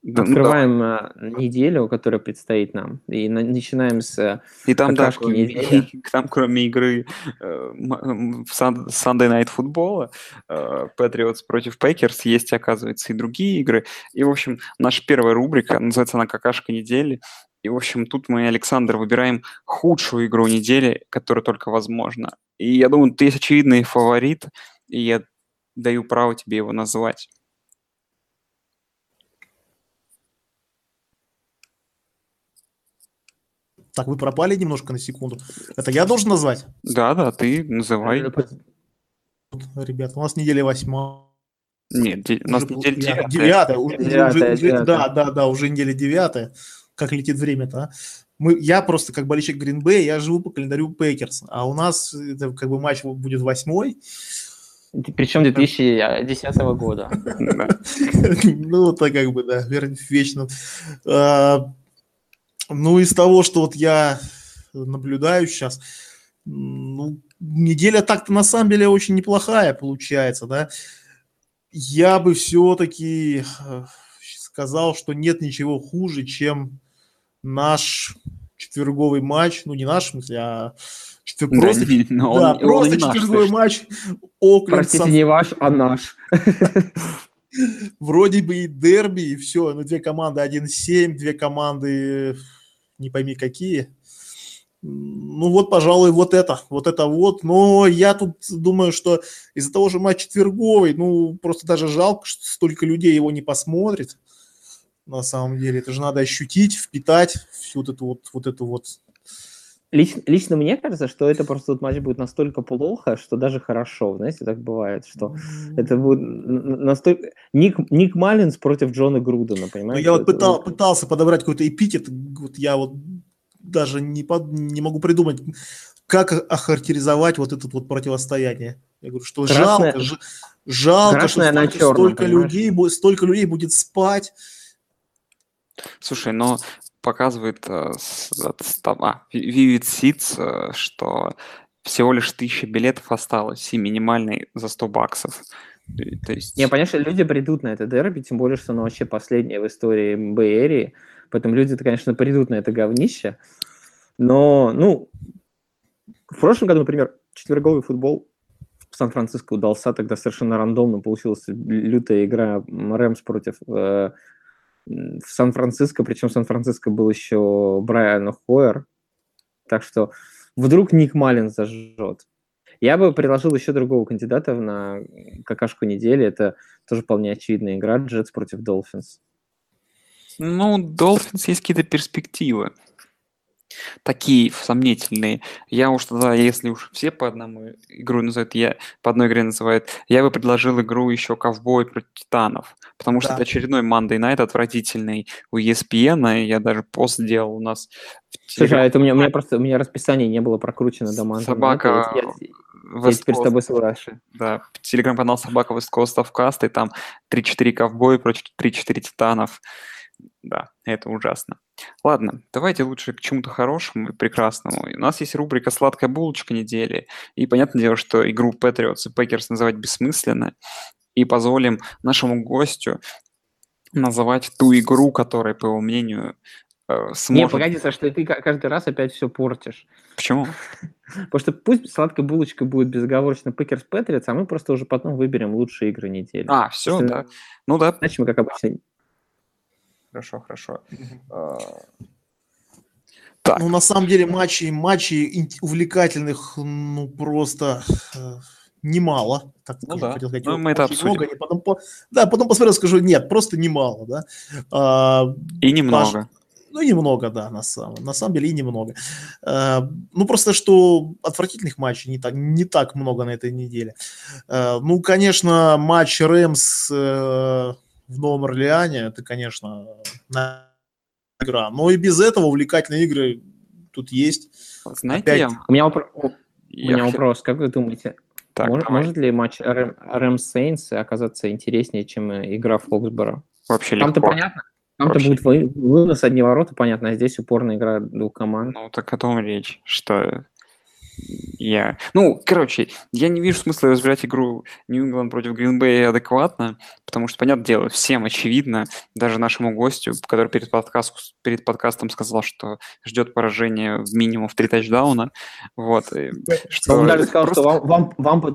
[SPEAKER 4] да, ну
[SPEAKER 2] открываем э, неделю, которая предстоит нам, и на- начинаем с э,
[SPEAKER 4] да. И там, да,
[SPEAKER 2] недели.
[SPEAKER 4] там, кроме игры э, Sunday Night Football, э, Patriots против Packers, есть, оказывается, и другие игры. И, в общем, наша первая рубрика, называется она «Какашка недели». И, в общем, тут мы, Александр, выбираем худшую игру недели, которая только возможна. И я думаю, ты есть очевидный фаворит, и я даю право тебе его назвать.
[SPEAKER 3] Так, вы пропали немножко на секунду. Это я должен назвать?
[SPEAKER 4] Да, да, ты называй.
[SPEAKER 3] Ребята, у нас неделя восьмая.
[SPEAKER 4] Нет, у нас
[SPEAKER 3] Уже
[SPEAKER 4] неделя
[SPEAKER 3] девятая.
[SPEAKER 4] девятая.
[SPEAKER 3] Уже-
[SPEAKER 2] Девятая,
[SPEAKER 3] уже-
[SPEAKER 2] девятая.
[SPEAKER 3] Да, да, да, уже неделя девятая. Как летит время-то, а? Мы, я просто как болельщик Гринбея, я живу по календарю Пейкерс, а у нас это, как бы матч будет восьмой.
[SPEAKER 2] Причем 2010 года.
[SPEAKER 4] Да.
[SPEAKER 3] Ну, это как бы, да, вечно. Ну, из того, что вот я наблюдаю сейчас, ну, неделя так-то на самом деле очень неплохая получается, да. Я бы все-таки сказал, что нет ничего хуже, чем наш четверговый матч, ну, не наш, в смысле, а четвер-
[SPEAKER 4] Да,
[SPEAKER 3] просто,
[SPEAKER 4] не- но
[SPEAKER 3] да,
[SPEAKER 4] он-
[SPEAKER 3] просто
[SPEAKER 4] наш,
[SPEAKER 3] четверговый
[SPEAKER 4] слышно.
[SPEAKER 3] матч Окленд,
[SPEAKER 2] Простите, не ваш, а наш.
[SPEAKER 3] вроде бы и дерби, и все, ну, две команды 1-7, две команды не пойми какие. Ну вот, пожалуй, вот это, вот это вот. Но я тут думаю, что из-за того же матча четверговый, ну, просто даже жалко, что столько людей его не посмотрит. На самом деле, это же надо ощутить, впитать всю вот эту вот, вот эту вот
[SPEAKER 2] Лично, лично мне кажется, что это просто тот матч будет настолько плохо, что даже хорошо. Знаете, так бывает, что это будет настолько... Ник, Ник Маллинс против Джона Грудена,
[SPEAKER 3] Ну,
[SPEAKER 2] понимаете?
[SPEAKER 3] я вот
[SPEAKER 2] Это
[SPEAKER 3] пытал, пытался подобрать какой-то эпитет, вот я вот даже не, под- не могу придумать, как охарактеризовать вот это вот противостояние. Я говорю, что
[SPEAKER 2] Красное-
[SPEAKER 3] жалко, ж- жалко,
[SPEAKER 2] Красное
[SPEAKER 3] что столько,
[SPEAKER 2] чёрном,
[SPEAKER 3] столько
[SPEAKER 2] понимаешь?
[SPEAKER 3] людей, столько людей будет спать.
[SPEAKER 4] Слушай, но показывает э, а, Vivid Seats, э, что всего лишь тысяча билетов осталось, и минимальный за 100 баксов. То есть...
[SPEAKER 2] Не, понятно, люди придут на это дерби, тем более, что оно вообще последнее в истории Бэйерии, поэтому люди-то, конечно, придут на это говнище, но, ну, в прошлом году, например, четверговый футбол в Сан-Франциско удался, тогда совершенно рандомно получилась лютая игра Рэмс против э, в Сан-Франциско, причем Сан-Франциско был еще Брайан Хойер, так что вдруг Ник Малин зажжет. Я бы предложил еще другого кандидата на какашку недели. Это тоже вполне очевидная игра. Джетс против Долфинс.
[SPEAKER 4] Ну, Dolphins есть какие-то перспективы. Такие сомнительные. Я уж тогда, если уж все по одному игру называют, я по одной игре называют, я бы предложил игру еще ковбой против титанов. Потому что
[SPEAKER 3] Да.
[SPEAKER 4] это очередной Monday Night отвратительный у ESPN, и я даже пост сделал у нас
[SPEAKER 2] Слушай, а это у меня, у меня просто у меня расписание не было прокручено до Monday Night.
[SPEAKER 4] Собака
[SPEAKER 2] Я,
[SPEAKER 4] West
[SPEAKER 2] теперь с
[SPEAKER 4] Coast.
[SPEAKER 2] тобой соглашусь.
[SPEAKER 4] Да, телеграм-канал Собака West Coast of Cast, и там 3-4 ковбоя против 3-4 титанов. Да, это ужасно. Ладно, давайте лучше к чему-то хорошему и прекрасному. У нас есть рубрика «Сладкая булочка недели», и понятное дело, что игру Patriots и Packers называть бессмысленно, и позволим нашему гостю называть ту игру, которая, по его мнению, э,
[SPEAKER 2] Не,
[SPEAKER 4] сможет...
[SPEAKER 2] погоди, Саш, ты, ты ка- каждый раз опять все портишь.
[SPEAKER 4] Почему?
[SPEAKER 2] Потому что пусть сладкая булочка будет безоговорочно Пекерс Патриотс, а мы просто уже потом выберем лучшие игры недели.
[SPEAKER 4] А, все, да. Ну да,
[SPEAKER 2] Иначе мы, как обычно,
[SPEAKER 4] хорошо, хорошо. А, Так.
[SPEAKER 3] Ну, на самом деле, матчей, матчей увлекательных, ну, просто э, немало. Так
[SPEAKER 4] Ну да.
[SPEAKER 3] хотел сказать,
[SPEAKER 4] Ну, мы это обсудим.
[SPEAKER 3] много, потом по- да, потом посмотрел, скажу, нет, просто немало, да. А,
[SPEAKER 4] И немного.
[SPEAKER 3] Ну, немного, да, на самом, на самом деле и немного. Э, ну, просто что отвратительных матчей не так, не так много на этой неделе. Э, ну, конечно, матч Рэмс э, в Новом Орлеане, это, конечно, игра. Но и без этого увлекательные игры тут есть.
[SPEAKER 4] Знаете,
[SPEAKER 3] опять-
[SPEAKER 4] я,
[SPEAKER 2] У меня, вопро- у меня вопрос. Как вы думаете,
[SPEAKER 4] Так,
[SPEAKER 2] мож-
[SPEAKER 4] давай.
[SPEAKER 2] может ли матч Рэм Сейнс оказаться интереснее, чем э, игра Фоксборо?
[SPEAKER 4] Вообще
[SPEAKER 2] Там-то
[SPEAKER 4] легко.
[SPEAKER 2] понятно. Там-то
[SPEAKER 4] Вообще.
[SPEAKER 2] будет вы- вынос одни ворота, понятно, а здесь упорная игра двух команд.
[SPEAKER 4] Ну, так о том и речь, что я... Ну, короче, я не вижу смысла разбирать игру Нью-Ингланд против Гринбея адекватно, потому что, понятное дело, всем очевидно, даже нашему гостю, который перед, подкаст, перед подкастом сказал, что ждет поражения в минимум в три тачдауна, вот, и что
[SPEAKER 2] Он даже сказал,
[SPEAKER 4] просто-
[SPEAKER 2] что вам, вам, вам,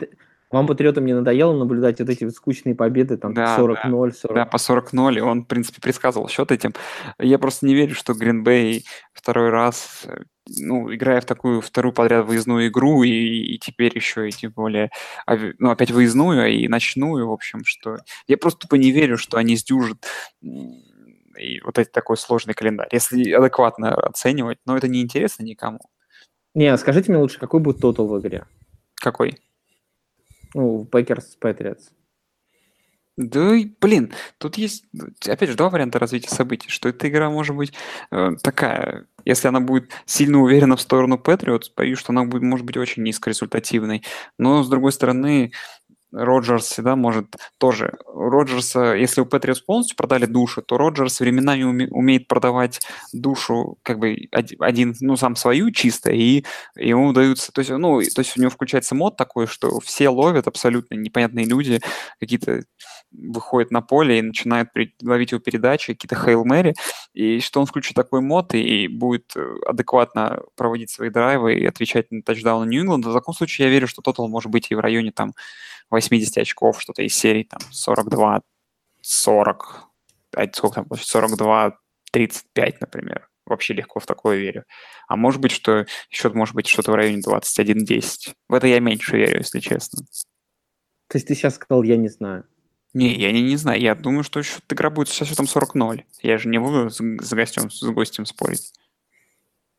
[SPEAKER 2] вам, патриотам, не надоело наблюдать вот эти вот скучные победы, там,
[SPEAKER 4] Да,
[SPEAKER 2] 40-0, 40...
[SPEAKER 4] Да, по 40-0, и он, в принципе, предсказывал счет этим. Я просто не верю, что Гринбей второй раз, ну, играя в такую вторую подряд выездную игру, и, и теперь еще и тем более, ну, опять выездную, и ночную, в общем, что... Я просто тупо не верю, что они сдюжат и вот этот такой сложный календарь. Если адекватно оценивать, но это не интересно никому.
[SPEAKER 2] Не, а скажите мне лучше, какой будет тотал в игре?
[SPEAKER 4] Какой?
[SPEAKER 2] Ну, в Packers Patriots.
[SPEAKER 4] Да, и, блин, тут есть, опять же, два варианта развития событий, что эта игра может быть э, такая, если она будет сильно уверена в сторону Patriots, боюсь, что она будет, может быть очень низкорезультативной, но, с другой стороны, Роджерс всегда может тоже. Роджерса, если у Патриотс полностью продали душу, то Роджерс временами уме- умеет продавать душу как бы оди- один, ну, сам свою чисто, и ему удаются, то есть, ну, то есть у него включается мод такой, что все ловят абсолютно непонятные люди, какие-то выходят на поле и начинают ловить его передачи, какие-то Хейл Мэри, и что он включит такой мод и будет э, адекватно проводить свои драйвы и отвечать на тачдауны Нью-Ингланда, в таком случае я верю, что тотал может быть и в районе там 80 очков, что-то из серии там 42, 40, а сколько там, получится, 42, 35, например. Вообще легко в такое верю. А может быть, что счет может быть что-то в районе 21-10. В это я меньше верю, если честно.
[SPEAKER 2] То есть ты сейчас сказал, я не знаю.
[SPEAKER 4] Не, я не, не знаю. Я думаю, что счет игра будет со счетом 40-0. Я же не буду с, с, гостем, с гостем спорить.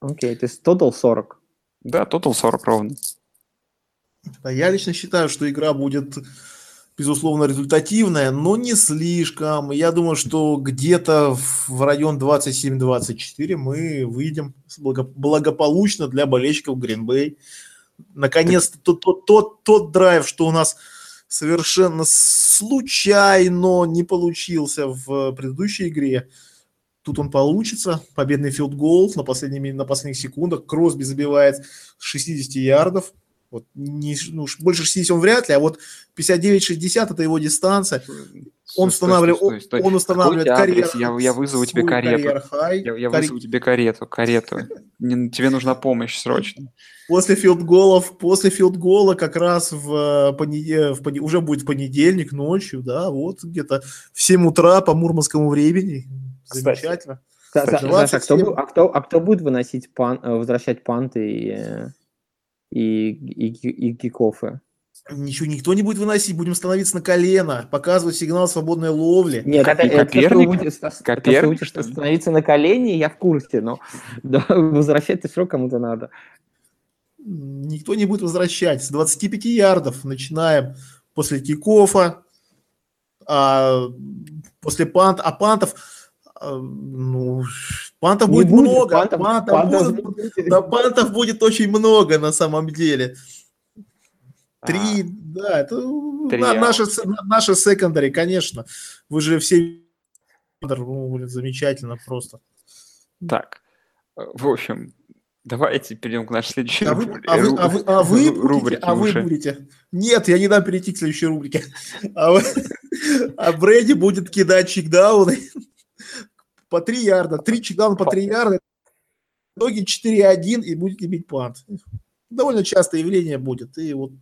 [SPEAKER 2] Окей, то есть тотал 40.
[SPEAKER 4] Да, тотал 40 ровно.
[SPEAKER 3] Я лично считаю, что игра будет, безусловно, результативная, но не слишком. Я думаю, что где-то в район 27-24 мы выйдем благополучно для болельщиков Гринбей. Наконец-то тот, тот, тот, тот драйв, что у нас совершенно случайно не получился в предыдущей игре, тут он получится. Победный филдгол на, последними, на последних секундах. Кросби забивает с 60 ярдов. Вот не, ну, больше 60 он вряд ли, а вот 59-60 это его дистанция. Он
[SPEAKER 4] Стой,
[SPEAKER 3] устанавливает,
[SPEAKER 4] стой, стой, стой.
[SPEAKER 3] он устанавливает
[SPEAKER 4] Какой у тебя адрес?
[SPEAKER 3] карьер-
[SPEAKER 4] Я, я вызову тебе карету.
[SPEAKER 3] карьер-хай.
[SPEAKER 4] Я, я
[SPEAKER 3] Карь-
[SPEAKER 4] вызову тебе карету, карету. Не- тебе нужна помощь срочно.
[SPEAKER 3] После филдголов, после филдгола как раз в, э, понеде- в поне- уже будет понедельник ночью, да, вот где-то в 7 утра по мурманскому времени.
[SPEAKER 2] Кстати.
[SPEAKER 3] Замечательно. Кстати,
[SPEAKER 2] Саша, а кто,
[SPEAKER 3] 27.
[SPEAKER 2] бу- а, кто, а кто будет выносить пан, э, возвращать панты и, э, и, и, и кикофы?
[SPEAKER 3] Ничего никто не будет выносить, будем становиться на колено, показывать сигнал свободной ловли.
[SPEAKER 2] Нет, это, это, что
[SPEAKER 4] Коперник?
[SPEAKER 2] будете, ста- то, что
[SPEAKER 4] Коперник,
[SPEAKER 2] будете
[SPEAKER 4] что ли?
[SPEAKER 2] становиться на колени, я в курсе, но да, возвращать-то все равно кому-то надо.
[SPEAKER 3] Никто не будет возвращать. С 25 ярдов начинаем после кикофа, а после пант, а пантов, а, ну, пантов будет,
[SPEAKER 2] будет,
[SPEAKER 3] много,
[SPEAKER 2] пантов-
[SPEAKER 3] пантов
[SPEAKER 2] пантов
[SPEAKER 3] будет-
[SPEAKER 2] будет.
[SPEAKER 3] да, пантов будет очень много на самом деле. Три,
[SPEAKER 2] А.
[SPEAKER 3] да, это
[SPEAKER 4] Три
[SPEAKER 3] на-
[SPEAKER 4] аута.
[SPEAKER 3] наши, наши секондари, конечно. Вы же все ну, блин, замечательно просто.
[SPEAKER 4] Так, в общем, давайте перейдем к нашей следующей
[SPEAKER 3] А вы,
[SPEAKER 4] рубри-
[SPEAKER 3] а вы, а вы, а вы
[SPEAKER 4] рубрике
[SPEAKER 3] а вы будете. Нет, я не дам перейти к следующей рубрике. А, вы- а Брэди будет кидать чекдауны по 3 ярда. 3 чекдауна по 3 ярда. В итоге 4-1 и будете бить пант. Довольно частое явление будет. И вот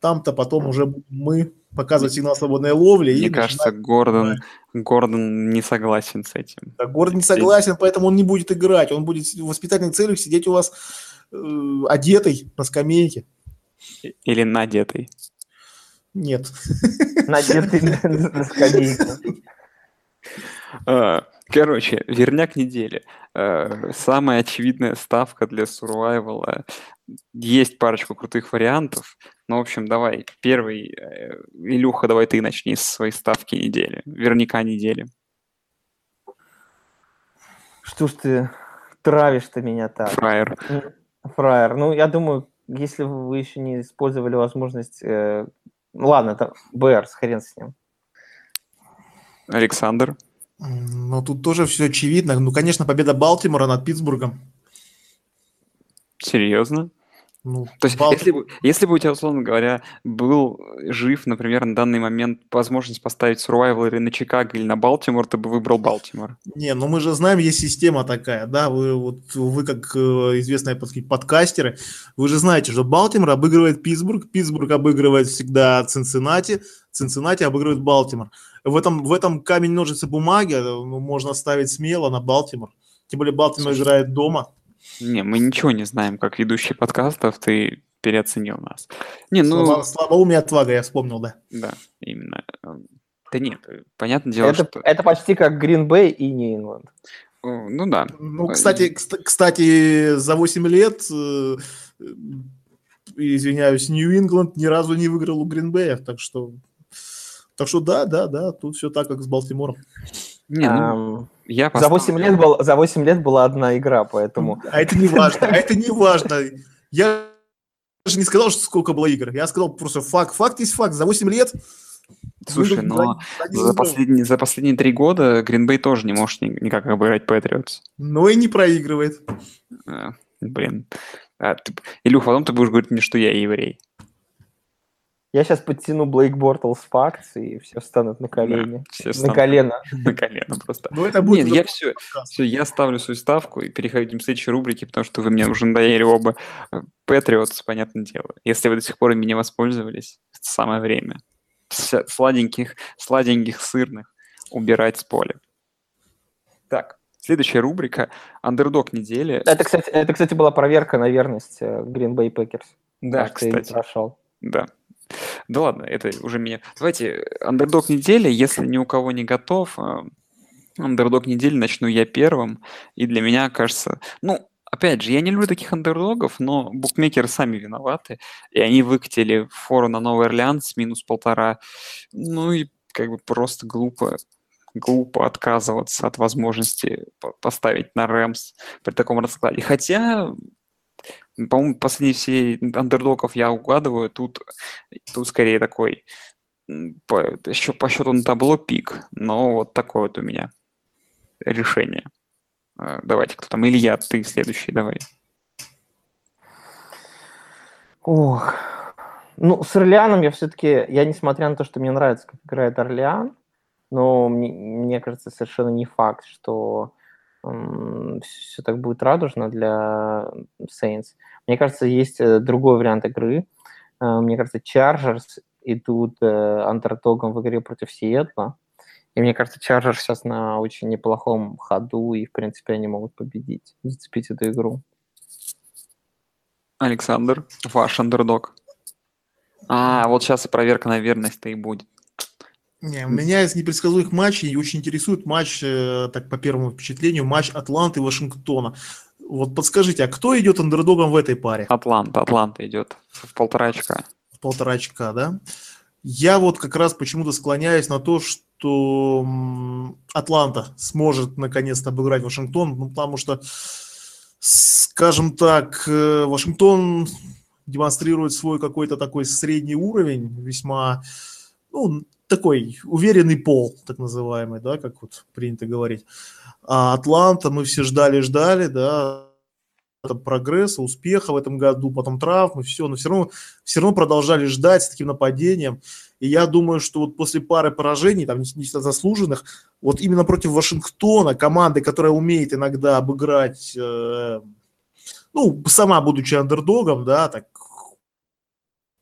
[SPEAKER 3] там-то потом уже мы показывать сигнал свободной ловли. и
[SPEAKER 4] Мне кажется,
[SPEAKER 3] начинать-
[SPEAKER 4] Гордон, Гордон не согласен с этим.
[SPEAKER 3] Да, Город не согласен, поэтому он не будет играть. Он будет в воспитательных целях сидеть у вас э, одетый на скамейке.
[SPEAKER 4] И- Или надетый.
[SPEAKER 3] Нет.
[SPEAKER 2] Надетый на.
[SPEAKER 4] А, Короче, верняк недели. Э, Самая очевидная ставка для survival. Есть парочку крутых вариантов. Ну, в общем, давай. Первый. э, Илюха, давай ты начни с своей ставки недели. Верняка недели.
[SPEAKER 2] Что ж ты травишь-то меня так?
[SPEAKER 4] Фраер.
[SPEAKER 2] Фраер. Ну, я думаю, если вы еще не использовали возможность... э, ладно, там Берс, хрен с ним.
[SPEAKER 4] Александр.
[SPEAKER 3] Ну, тут тоже все очевидно. Ну, конечно, победа Балтимора над Питтсбургом.
[SPEAKER 4] Серьезно?
[SPEAKER 3] Ну,
[SPEAKER 4] То есть,
[SPEAKER 3] Бал-
[SPEAKER 4] если бы, если бы у тебя, условно говоря, был жив, например, на данный момент возможность поставить survival или на Чикаго, или на Балтимор, ты бы выбрал Балтимор.
[SPEAKER 3] Не, ну мы же знаем, есть система такая, да, вы вот вы как э, известные подкастеры, вы же знаете, что Балтимор обыгрывает Питтсбург, Питтсбург обыгрывает всегда Цинциннати, Цинциннати обыгрывает Балтимор. В этом, в этом камень, ножницы, бумаги э, можно ставить смело на Балтимор. Тем более Балтимор
[SPEAKER 4] Слушай,
[SPEAKER 3] играет дома.
[SPEAKER 4] Не, мы ничего не знаем, как ведущий подкастов, ты переоценил нас. Не, ну,
[SPEAKER 3] Слабо- Слабоумие и отвага, я вспомнил, да.
[SPEAKER 4] да, именно. Да нет, понятное дело,
[SPEAKER 2] Это,
[SPEAKER 4] что...
[SPEAKER 2] это почти как Green Bay и Нью-Ингланд.
[SPEAKER 4] э, Ну да.
[SPEAKER 3] Ну, кстати, кст- кстати, за 8 лет, э, э, извиняюсь, Нью-Ингланд ни разу не выиграл у Гринбея, так что, так что да, да, да, тут все так, как с Балтимором.
[SPEAKER 4] Не, ну,
[SPEAKER 2] Ам,
[SPEAKER 4] я
[SPEAKER 2] за,
[SPEAKER 4] поставлю-
[SPEAKER 2] 8 лет был, за 8 лет была одна игра, поэтому...
[SPEAKER 3] А это не важно, а это не важно. Я даже не сказал, что сколько было игр. Я сказал просто факт. Факт есть факт. За 8 лет...
[SPEAKER 4] Слушай, но
[SPEAKER 3] за-
[SPEAKER 4] последние, за последние три года Гринбей тоже не может ни- никак обыграть Патриотс.
[SPEAKER 3] Но и не проигрывает.
[SPEAKER 4] А, Блин. А, ты- Илюх, потом ты будешь говорить мне, что я еврей.
[SPEAKER 2] Я сейчас подтяну Блейк Бортлс факт, и все встанут на колени.
[SPEAKER 4] все
[SPEAKER 2] на
[SPEAKER 4] встанут.
[SPEAKER 2] колено.
[SPEAKER 4] На колено просто.
[SPEAKER 3] Но это будет...
[SPEAKER 4] Нет, я все, все, я ставлю свою ставку и переходим к следующей рубрике, потому что вы мне уже надоели оба. Патриотс, понятное дело. Если вы до сих пор ими не воспользовались, это самое время. Сладеньких, сладеньких сырных убирать с поля. Так, следующая рубрика «Андердог недели».
[SPEAKER 2] Это, кстати, это, кстати, была проверка на верность э, Green Bay Packers.
[SPEAKER 4] Да, кстати.
[SPEAKER 2] прошел.
[SPEAKER 4] Да. Да ладно, это уже меня... Давайте, андердог недели, если ни у кого не готов, а, андердог недели начну я первым. И для меня кажется... Ну, опять же, я не люблю таких андердогов, но букмекеры сами виноваты. И они выкатили фору на Новый Орлеан с минус полтора. Ну и как бы просто глупо глупо отказываться от возможности по- поставить на Рэмс при таком раскладе. Хотя, по-моему, последние все андердогов я угадываю, тут, тут скорее такой по, еще по счету на табло пик, но вот такое вот у меня решение. Э, Давайте, кто там? Илья, ты следующий, давай.
[SPEAKER 2] Ох. Ну, с Орлеаном я все-таки, я несмотря на то, что мне нравится, как играет Орлеан, но мне, мне кажется, совершенно не факт, что все так будет радужно для Saints. Мне кажется, есть э, другой вариант игры. Э, Мне кажется, Chargers идут э, андертогом в игре против Сиэтла. И мне кажется, Chargers сейчас на очень неплохом ходу, и, в принципе, они могут победить, зацепить эту игру.
[SPEAKER 4] Александр, ваш андердог. А, вот сейчас и проверка на верность-то и будет.
[SPEAKER 3] Не, меня из непредсказуемых матчей очень интересует матч, э, так по первому впечатлению, матч Атланты и Вашингтона. Вот подскажите, а кто идет андердогом в этой паре?
[SPEAKER 4] Атланта, Атланта идет в полтора очка.
[SPEAKER 3] В полтора очка, да? Я вот как раз почему-то склоняюсь на то, что Атланта сможет наконец-то обыграть Вашингтон, ну, потому что, скажем так, э, Вашингтон демонстрирует свой какой-то такой средний уровень, весьма, ну, такой уверенный пол, так называемый, да, как вот принято говорить. А Атланта мы все ждали-ждали, да, прогресса, успеха в этом году, потом травмы, все, но все равно, все равно продолжали ждать с таким нападением. И я думаю, что вот после пары поражений, там, не заслуженных, вот именно против Вашингтона, команды, которая умеет иногда обыграть, э, ну, сама будучи андердогом, да, так,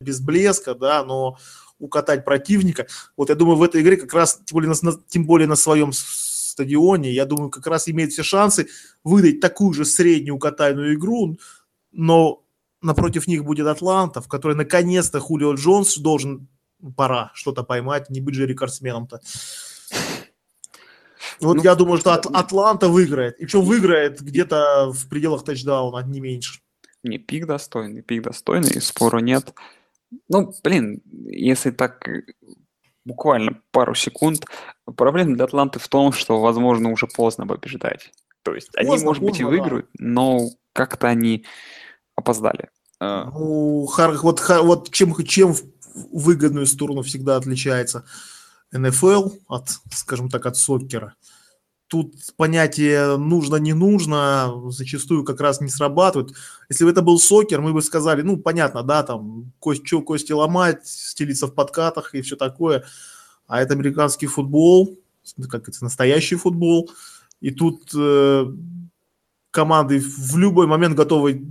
[SPEAKER 3] без блеска, да, но укатать противника. Вот я думаю, в этой игре как раз, тем более на, тем более на своем стадионе, я думаю, как раз имеет все шансы выдать такую же среднюю укатайную игру, но напротив них будет Атланта, в которой наконец-то Хулио Джонс должен, пора что-то поймать, не быть же рекордсменом-то. Вот
[SPEAKER 4] Ну,
[SPEAKER 3] я думаю, что Ат- Атланта выиграет. И что выиграет где-то в пределах тачдауна, не меньше.
[SPEAKER 4] Не, пик достойный, пик достойный, спору нет. Ну, блин, если так э, буквально пару секунд, проблема для Атланты в том, что, возможно, уже поздно побеждать. То есть они,
[SPEAKER 3] Поздно,
[SPEAKER 4] может быть, и
[SPEAKER 3] поздно, да.
[SPEAKER 4] выиграют, но как-то они опоздали. Э,
[SPEAKER 3] Ну, хар- вот, ха- вот чем, чем в выгодную сторону всегда отличается НФЛ от, скажем так, от соккера. Тут понятие нужно-не нужно зачастую как раз не срабатывает. Если бы это был сокер, мы бы сказали, ну, понятно, да, там, кость, что, кости ломать, стелиться в подкатах и все такое. А это американский футбол, как это, настоящий футбол. И тут э, команды в любой момент готовы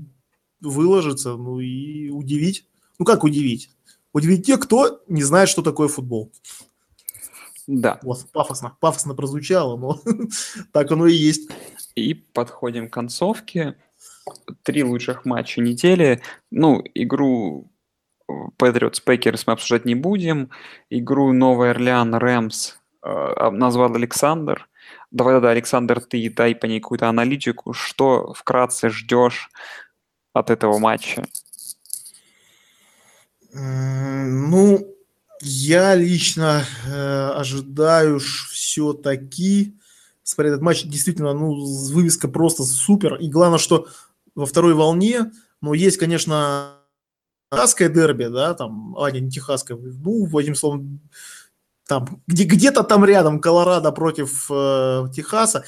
[SPEAKER 3] выложиться, ну и удивить. Ну как удивить? Удивить тех, кто не знает, что такое футбол.
[SPEAKER 4] Да,
[SPEAKER 3] Вот, пафосно, пафосно прозвучало, но так оно и есть.
[SPEAKER 4] и подходим к концовке. Три лучших матча недели. Ну, игру Патриотс Пекерс мы обсуждать не будем. Игру Новый Орлеан Рэмс э, назвал Александр. Давай тогда, Александр, ты дай по ней какую-то аналитику. Что вкратце ждешь от этого матча?
[SPEAKER 3] Ну, я лично э, ожидаю все-таки, смотри, этот матч действительно, ну, вывеска просто супер. И главное, что во второй волне, ну, есть, конечно, техасское дерби, да, там, а, не, не техасское, ну, одним словом, там, где, где-то там рядом Колорадо против э, Техаса,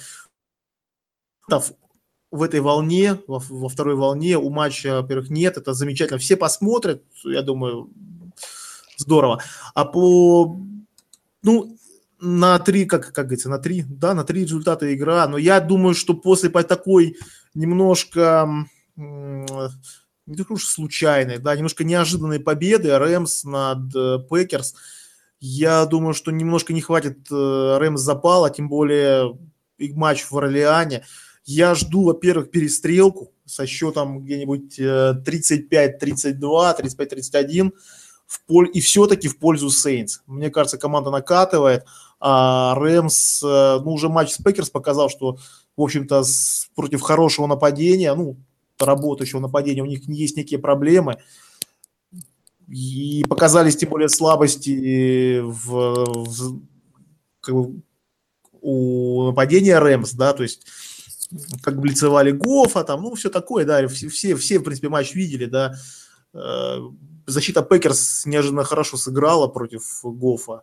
[SPEAKER 3] в этой волне, во, во второй волне у матча, во-первых, нет, это замечательно, все посмотрят, я думаю, здорово. А по, ну, на три, как, как говорится, на три, да, на три результата игра, но я думаю, что после по такой немножко, не так уж случайной, да, немножко неожиданной победы Рэмс над э, Пекерс, я думаю, что немножко не хватит э, Рэмс запала, тем более матч в Орлеане. Я жду, во-первых, перестрелку со счетом где-нибудь 35-32, 35-31 в поль... и все-таки в пользу Сейнс. Мне кажется, команда накатывает, а Рэмс, ну, уже матч с Пекерс показал, что, в общем-то, против хорошего нападения, ну, работающего нападения у них есть некие проблемы. И показались тем более слабости в, в как бы, у нападения Рэмс, да, то есть как блицевали Гофа, там, ну, все такое, да, все, все, в принципе, матч видели, да, э, защита Пекерс неожиданно хорошо сыграла против Гофа.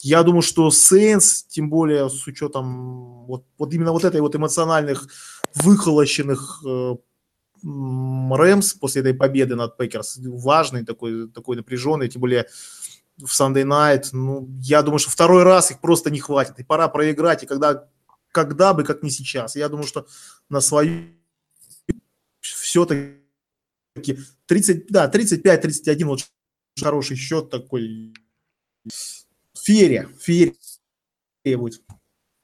[SPEAKER 3] Я думаю, что Сейнс, тем более с учетом вот, вот именно вот этой вот эмоциональных выхолощенных э, Рэмс после этой победы над Пекерс, важный такой, такой напряженный, тем более в Sunday Night, ну, я думаю, что второй раз их просто не хватит, и пора проиграть, и когда, когда бы, как не сейчас. Я думаю, что на свою все-таки 30, да, 35-31, вот хороший счет такой. Ферия, ферия будет.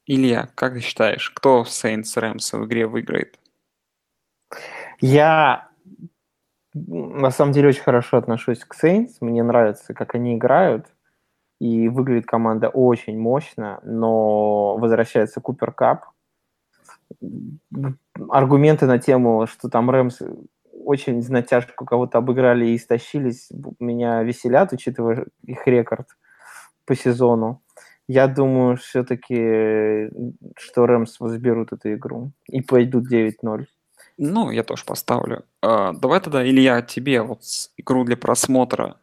[SPEAKER 4] Илья, как ты считаешь, кто в Saints Rams в игре выиграет?
[SPEAKER 2] Я на самом деле очень хорошо отношусь к Saints. Мне нравится, как они играют. И выглядит команда очень мощно, но возвращается Купер Кап. Аргументы на тему, что там Рэмс очень на тяжку кого-то обыграли и истощились, меня веселят, учитывая их рекорд по сезону. Я думаю все-таки, что Рэмс возберут эту игру и пойдут 9-0.
[SPEAKER 4] Ну, я тоже поставлю. А, давай тогда, Илья, тебе вот игру для просмотра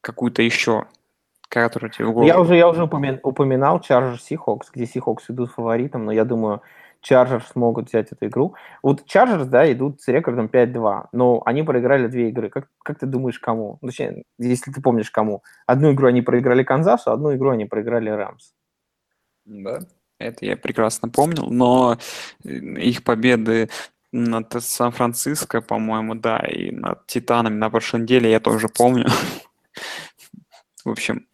[SPEAKER 4] какую-то еще, которую тебе в голову.
[SPEAKER 2] Я уже, я уже упоминал Chargers Seahawks, где Seahawks идут фаворитом, но я думаю, Chargers смогут взять эту игру. Вот Chargers, да, идут с рекордом 5-2, но они проиграли две игры. Как, как ты думаешь, кому? Ну, точнее, если ты помнишь, кому. Одну игру они проиграли Канзасу, одну игру они проиграли Рэмс.
[SPEAKER 4] Да, это я прекрасно помнил, но э, их победы над Сан-Франциско, по-моему, да, и над Титанами на прошлой неделе я тоже помню. В общем,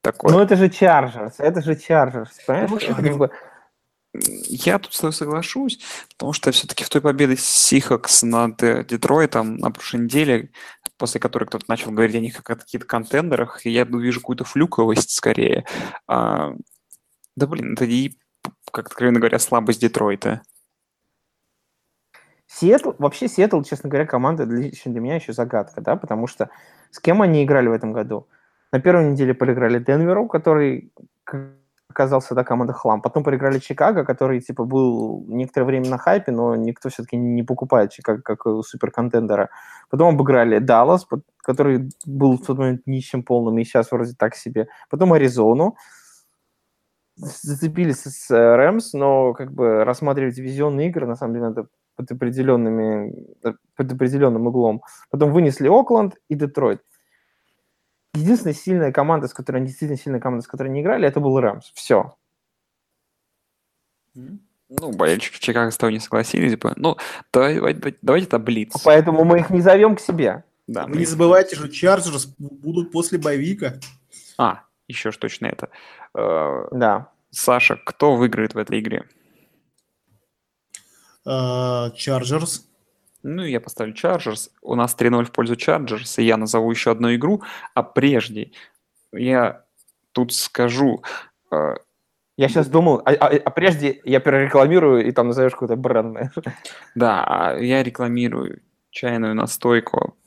[SPEAKER 4] такое.
[SPEAKER 2] Ну, это же Chargers, это же Chargers, понимаешь? Ну, это как бы
[SPEAKER 4] я тут с тобой соглашусь, потому что все-таки в той победе Сихакс над э, Детройтом на прошлой неделе, после которой кто-то начал говорить о них как о каких-то контендерах, я вижу какую-то флюковость скорее. А, да блин, это и, как откровенно говоря, слабость Детройта.
[SPEAKER 2] Сиэтл, вообще Сиэтл, честно говоря, команда лично для меня еще загадка, да, потому что с кем они играли в этом году? На первой неделе проиграли Денверу, который оказался, да, команда хлам. Потом проиграли Чикаго, который, типа, был некоторое время на хайпе, но никто все-таки не покупает Чикаго как суперконтендера. Потом обыграли Даллас, который был в тот момент нищим полным, и сейчас вроде так себе. Потом Аризону. Зацепились с Рэмс, но как бы рассматривать дивизионные игры, на самом деле, надо под определенными, под определенным углом. Потом вынесли Окленд и Детройт единственная сильная команда, с которой они действительно сильная команда, с которой они играли, это был Рэмс. Все.
[SPEAKER 4] Ну, болельщики Чикаго с тобой не согласились бы. Ну, давай, давай, давайте таблицу.
[SPEAKER 2] Поэтому мы их не зовем к себе.
[SPEAKER 3] Да, Вы не забывайте, что Чарджерс будут после боевика.
[SPEAKER 4] А, еще ж точно это. Э,
[SPEAKER 2] да.
[SPEAKER 4] Саша, кто выиграет в этой игре?
[SPEAKER 3] Чарджерс.
[SPEAKER 4] Ну, я поставлю Chargers. У нас 3-0 в пользу Chargers, и я назову еще одну игру. А прежде я тут скажу... Э,
[SPEAKER 2] я сейчас думал, а, а, а прежде я прорекламирую, и там назовешь какой-то бренд.
[SPEAKER 4] Да, а я рекламирую чайную настойку,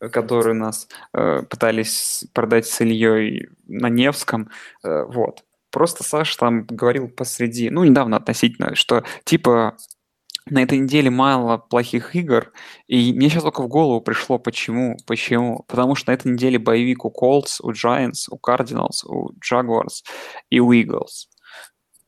[SPEAKER 4] которую нас э, пытались продать с Ильей на Невском. Э, вот. Просто Саша там говорил посреди, ну, недавно относительно, что типа на этой неделе мало плохих игр, и мне сейчас только в голову пришло, почему, почему. Потому что на этой неделе боевик у Colts, у Giants, у Cardinals, у Jaguars и у Eagles.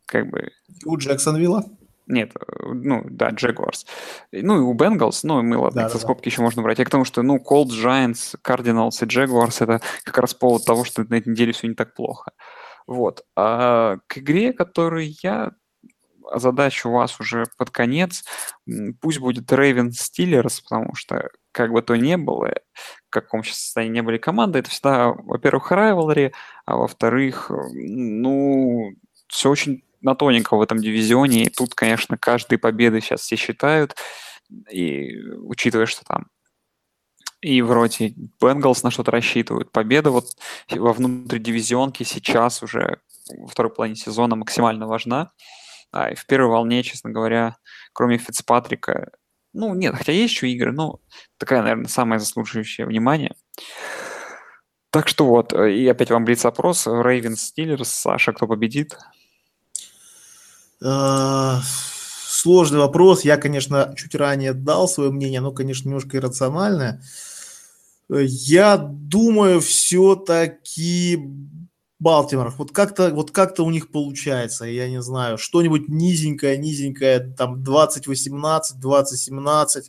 [SPEAKER 4] Как бы...
[SPEAKER 3] У Джексонвилла?
[SPEAKER 4] Нет, ну, да, Jaguars. Ну, и у Bengals, ну, мы, ладно, да, за да, скобки да. еще можно брать. Я к тому, что, ну, Colts, Giants, Cardinals и Jaguars — это как раз повод того, что на этой неделе все не так плохо. Вот. А к игре, которую я задачу у вас уже под конец. Пусть будет Рейвен Стиллерс, потому что как бы то ни было, в каком сейчас состоянии не были команды, это всегда, во-первых, райвелри, а во-вторых, ну, все очень на тоненько в этом дивизионе, и тут, конечно, каждые победы сейчас все считают, и учитывая, что там и вроде Бенгалс на что-то рассчитывают. Победа вот во внутридивизионке сейчас уже во второй половине сезона максимально важна. А, и в первой волне, честно говоря, кроме Фицпатрика, ну, нет, хотя есть еще игры, но такая, наверное, самая заслуживающая внимания. Так что вот, э, и опять вам блиц-опрос. Рейвенс, Стиллерс, Саша, кто победит?
[SPEAKER 3] А, сложный вопрос. Я, конечно, чуть ранее дал свое мнение, оно, конечно, немножко иррациональное. Я думаю, все-таки Балтимор. Вот как-то вот как-то у них получается, я не знаю, что-нибудь низенькое, низенькое, там 20-18, 20-17,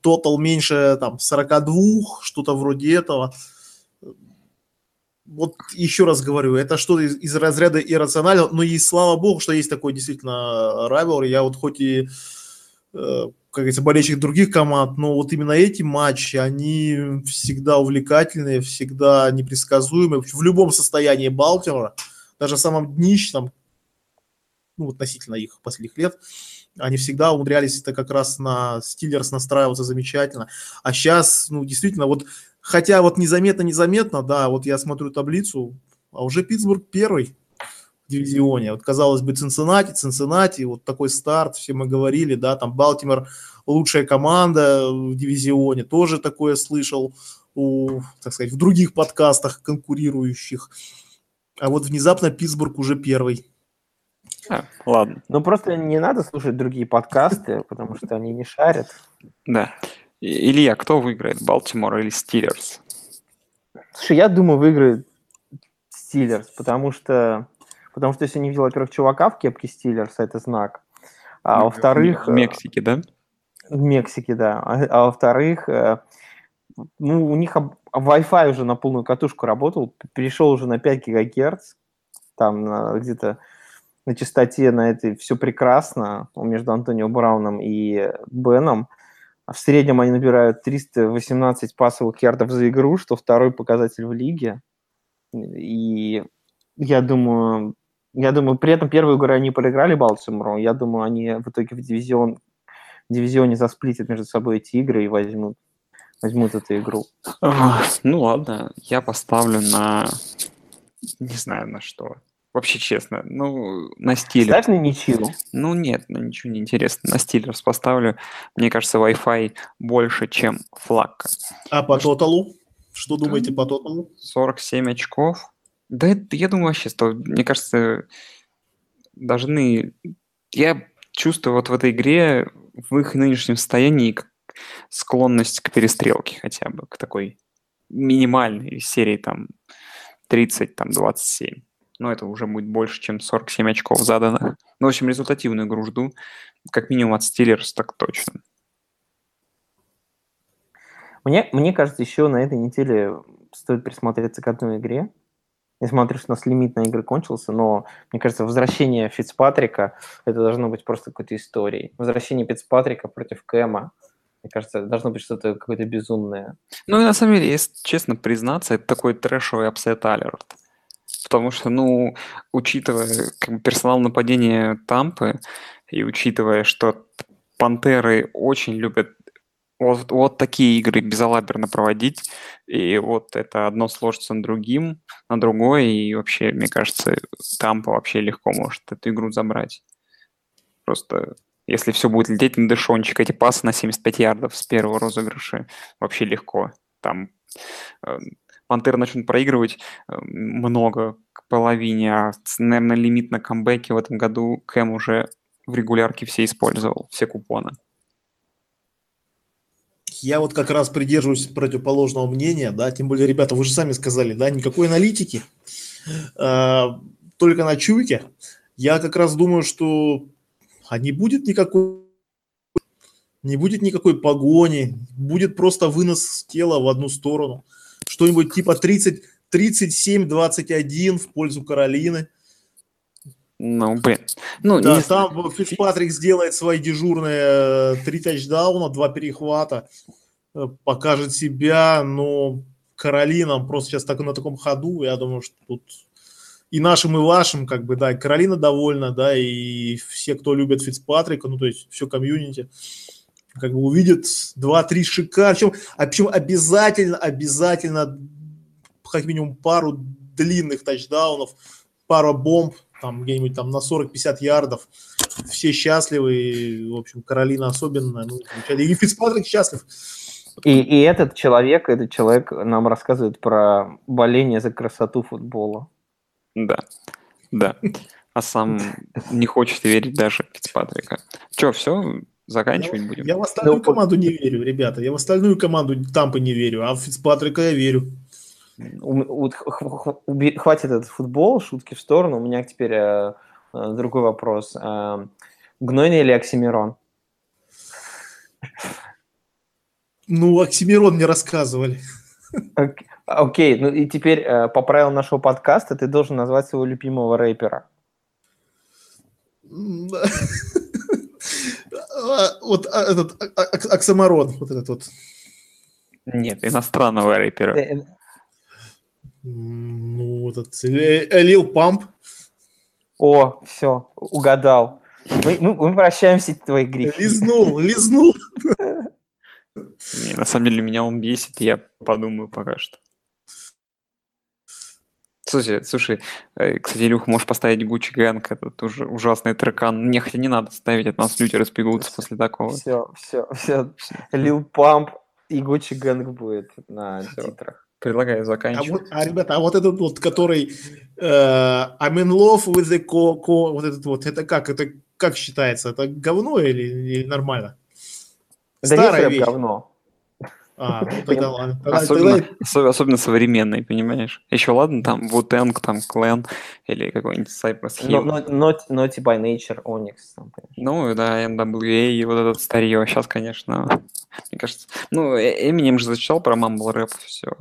[SPEAKER 3] тотал меньше там 42, что-то вроде этого. Вот еще раз говорю, это что-то из, из разряда иррационального, но и слава богу, что есть такой действительно райвел. Я вот хоть и э, как говорится, болельщик других команд, но вот именно эти матчи, они всегда увлекательные, всегда непредсказуемые. В любом состоянии Балтимора, даже в самом днищном, ну, относительно их последних лет, они всегда умудрялись это как раз на Стиллерс настраиваться замечательно. А сейчас, ну, действительно, вот, хотя вот незаметно-незаметно, да, вот я смотрю таблицу, а уже Питтсбург первый, дивизионе. Вот, казалось бы, Цинциннати, Цинциннати, вот такой старт, все мы говорили, да, там Балтимор лучшая команда в дивизионе, тоже такое слышал у, так сказать, в других подкастах конкурирующих. А вот внезапно Питтсбург уже первый.
[SPEAKER 2] А, ладно. Ну, просто не надо слушать другие подкасты, потому что они не шарят.
[SPEAKER 4] Да. Илья, кто выиграет, Балтимор или Стиллерс?
[SPEAKER 2] Слушай, я думаю, выиграет Стиллерс, потому что Потому что если не видел, во-первых, чувака в кепке Стиллерс, это знак. А ну, во-вторых...
[SPEAKER 4] В Мексике, да?
[SPEAKER 2] В Мексике, да. А, а во-вторых, э, ну, у них Wi-Fi уже на полную катушку работал, перешел уже на 5 гигагерц, там где-то на частоте на этой все прекрасно между Антонио Брауном и Беном. В среднем они набирают 318 пасовых ярдов за игру, что второй показатель в лиге. И я думаю, я думаю, при этом первую игру они проиграли Балтимору. Я думаю, они в итоге в дивизион, в дивизионе засплитят между собой эти игры и возьмут, возьмут эту игру.
[SPEAKER 4] Ну ладно, я поставлю на... Не знаю на что. Вообще честно, ну, на стиле.
[SPEAKER 2] Ставь на ничью.
[SPEAKER 4] Ну нет, на ничего не интересно. На стилерс поставлю. Мне кажется, Wi-Fi больше, чем флаг.
[SPEAKER 3] А по тоталу? Что думаете по тоталу?
[SPEAKER 4] 47 очков. Да, это, я думаю, вообще, что, мне кажется, должны... Я чувствую вот в этой игре, в их нынешнем состоянии, склонность к перестрелке хотя бы, к такой минимальной серии там 30, там 27. Но это уже будет больше, чем 47 очков заданных. Ну, в общем, результативную игру жду. Как минимум от Стиллерс, так точно.
[SPEAKER 2] Мне, мне кажется, еще на этой неделе стоит присмотреться к одной игре. Я смотрю, что у нас лимит на игры кончился, но, мне кажется, возвращение Фицпатрика, это должно быть просто какой-то историей. Возвращение Фицпатрика против Кэма, мне кажется, должно быть что-то какое-то безумное.
[SPEAKER 4] Ну и на самом деле, если честно признаться, это такой трэшовый upset alert. Потому что, ну, учитывая как бы, персонал нападения Тампы, и учитывая, что пантеры очень любят вот, вот такие игры безалаберно проводить, и вот это одно сложится на другим, на другое, и вообще, мне кажется, Тампа вообще легко может эту игру забрать. Просто если все будет лететь на дешончик, эти пасы на 75 ярдов с первого розыгрыша вообще легко. Там э, Пантеры начнут проигрывать э, много к половине, а, наверное, лимит на камбэке в этом году Кэм уже в регулярке все использовал, все купоны.
[SPEAKER 3] Я вот как раз придерживаюсь противоположного мнения, да, тем более, ребята, вы же сами сказали, да, никакой аналитики, э, только на чуйке. Я как раз думаю, что а не будет никакой не будет никакой погони, будет просто вынос тела в одну сторону. Что-нибудь типа 30, 37-21 в пользу Каролины.
[SPEAKER 4] Ну, блин. Ну,
[SPEAKER 3] да,
[SPEAKER 4] не...
[SPEAKER 3] там Фицпатрик сделает свои дежурные э, три тачдауна, два перехвата, э, покажет себя, но Каролина просто сейчас так, на таком ходу, я думаю, что тут и нашим, и вашим, как бы, да, Каролина довольна, да, и все, кто любит Фицпатрика, ну, то есть все комьюнити, как бы увидят 2-3 шика, причем, а причем обязательно, обязательно как минимум пару длинных тачдаунов, пару бомб, там где-нибудь там на 40-50 ярдов, все счастливы, и, в общем, Каролина особенно, ну, и Фицпатрик счастлив.
[SPEAKER 2] И, и этот человек, этот человек нам рассказывает про боление за красоту футбола.
[SPEAKER 4] Да, да. А сам не хочет верить даже Фицпатрика. Че, все, заканчивать
[SPEAKER 3] я,
[SPEAKER 4] будем?
[SPEAKER 3] Я в остальную ну, команду не верю, ребята. Я в остальную команду Тампы не верю, а в Фицпатрика я верю.
[SPEAKER 2] Хватит этот футбол, шутки в сторону. У меня теперь э, э, другой вопрос. Э, Гнойный или Оксимирон?
[SPEAKER 3] Ну, Оксимирон мне рассказывали.
[SPEAKER 2] Окей, ну и теперь э, по правилам нашего подкаста ты должен назвать своего любимого рэпера.
[SPEAKER 3] Вот а, этот а, а, Оксамарон, вот этот вот.
[SPEAKER 4] Нет, иностранного рэпера. Э, э.
[SPEAKER 3] Ну, этот Лил Памп.
[SPEAKER 2] О, все, угадал. Мы, мы, мы прощаемся твои грехи.
[SPEAKER 3] Лизнул, лизнул.
[SPEAKER 4] Не, на самом деле меня он бесит, я подумаю пока что. Слушай, слушай, э, кстати, Илюха, можешь поставить Гуччи Гэнг, это тоже ужасный трекан. Не, хотя не надо ставить, от нас люди разбегутся все, после такого.
[SPEAKER 2] Все, все, все. Лил Памп и Гуччи Гэнг будет на все. титрах.
[SPEAKER 4] Предлагаю заканчивать.
[SPEAKER 3] А, вот, а, ребята, а вот этот вот, который э, I'm in love with the co, co, вот этот вот, это как, это как считается? Это говно или, или нормально?
[SPEAKER 2] Да Старая вещь. говно.
[SPEAKER 3] А, ну тогда ладно.
[SPEAKER 4] особенно, тогда... особенно современный, понимаешь? Еще ладно, там Wu-Tang, там Clan или какой-нибудь Cypress Hill.
[SPEAKER 2] No, no, Naughty by Nature, Onyx. Там,
[SPEAKER 4] ну, да, NWA и вот этот старье. Сейчас, конечно, мне кажется... Ну, Эминем же зачитал про Mumble Rap, все.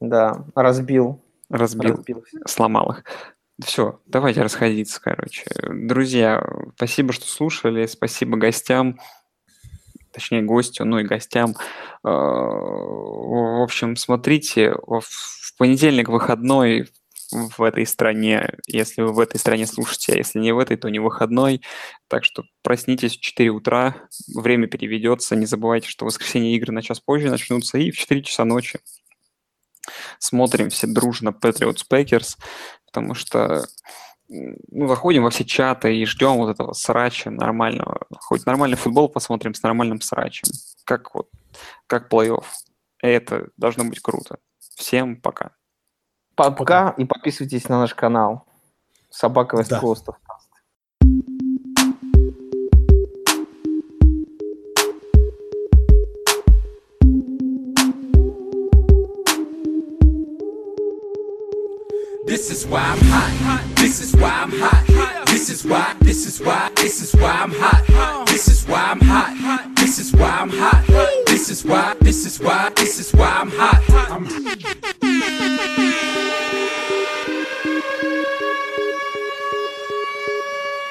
[SPEAKER 2] Да, разбил.
[SPEAKER 4] Разбил, разбил. сломал их. Все, давайте расходиться, короче. Друзья, спасибо, что слушали, спасибо гостям точнее гостю, ну и гостям. Э, в общем, смотрите, в понедельник выходной в этой стране, если вы в этой стране слушаете, а если не в этой, то не выходной. Так что проснитесь в 4 утра, время переведется, не забывайте, что в воскресенье игры на час позже начнутся, и в 4 часа ночи смотрим все дружно Patriots Packers, потому что ну, заходим во все чаты и ждем вот этого срача нормального. Хоть нормальный футбол посмотрим с нормальным срачем. Как вот, как плей-офф. Это должно быть круто. Всем пока.
[SPEAKER 2] Пока и подписывайтесь на наш канал. Собака Вест да.
[SPEAKER 1] This is why I'm hot. This is why I'm hot. This is why, this is why, this is why I'm hot. This is why I'm hot. This is why I'm hot. This is why, this is why, this is why I'm hot. I'm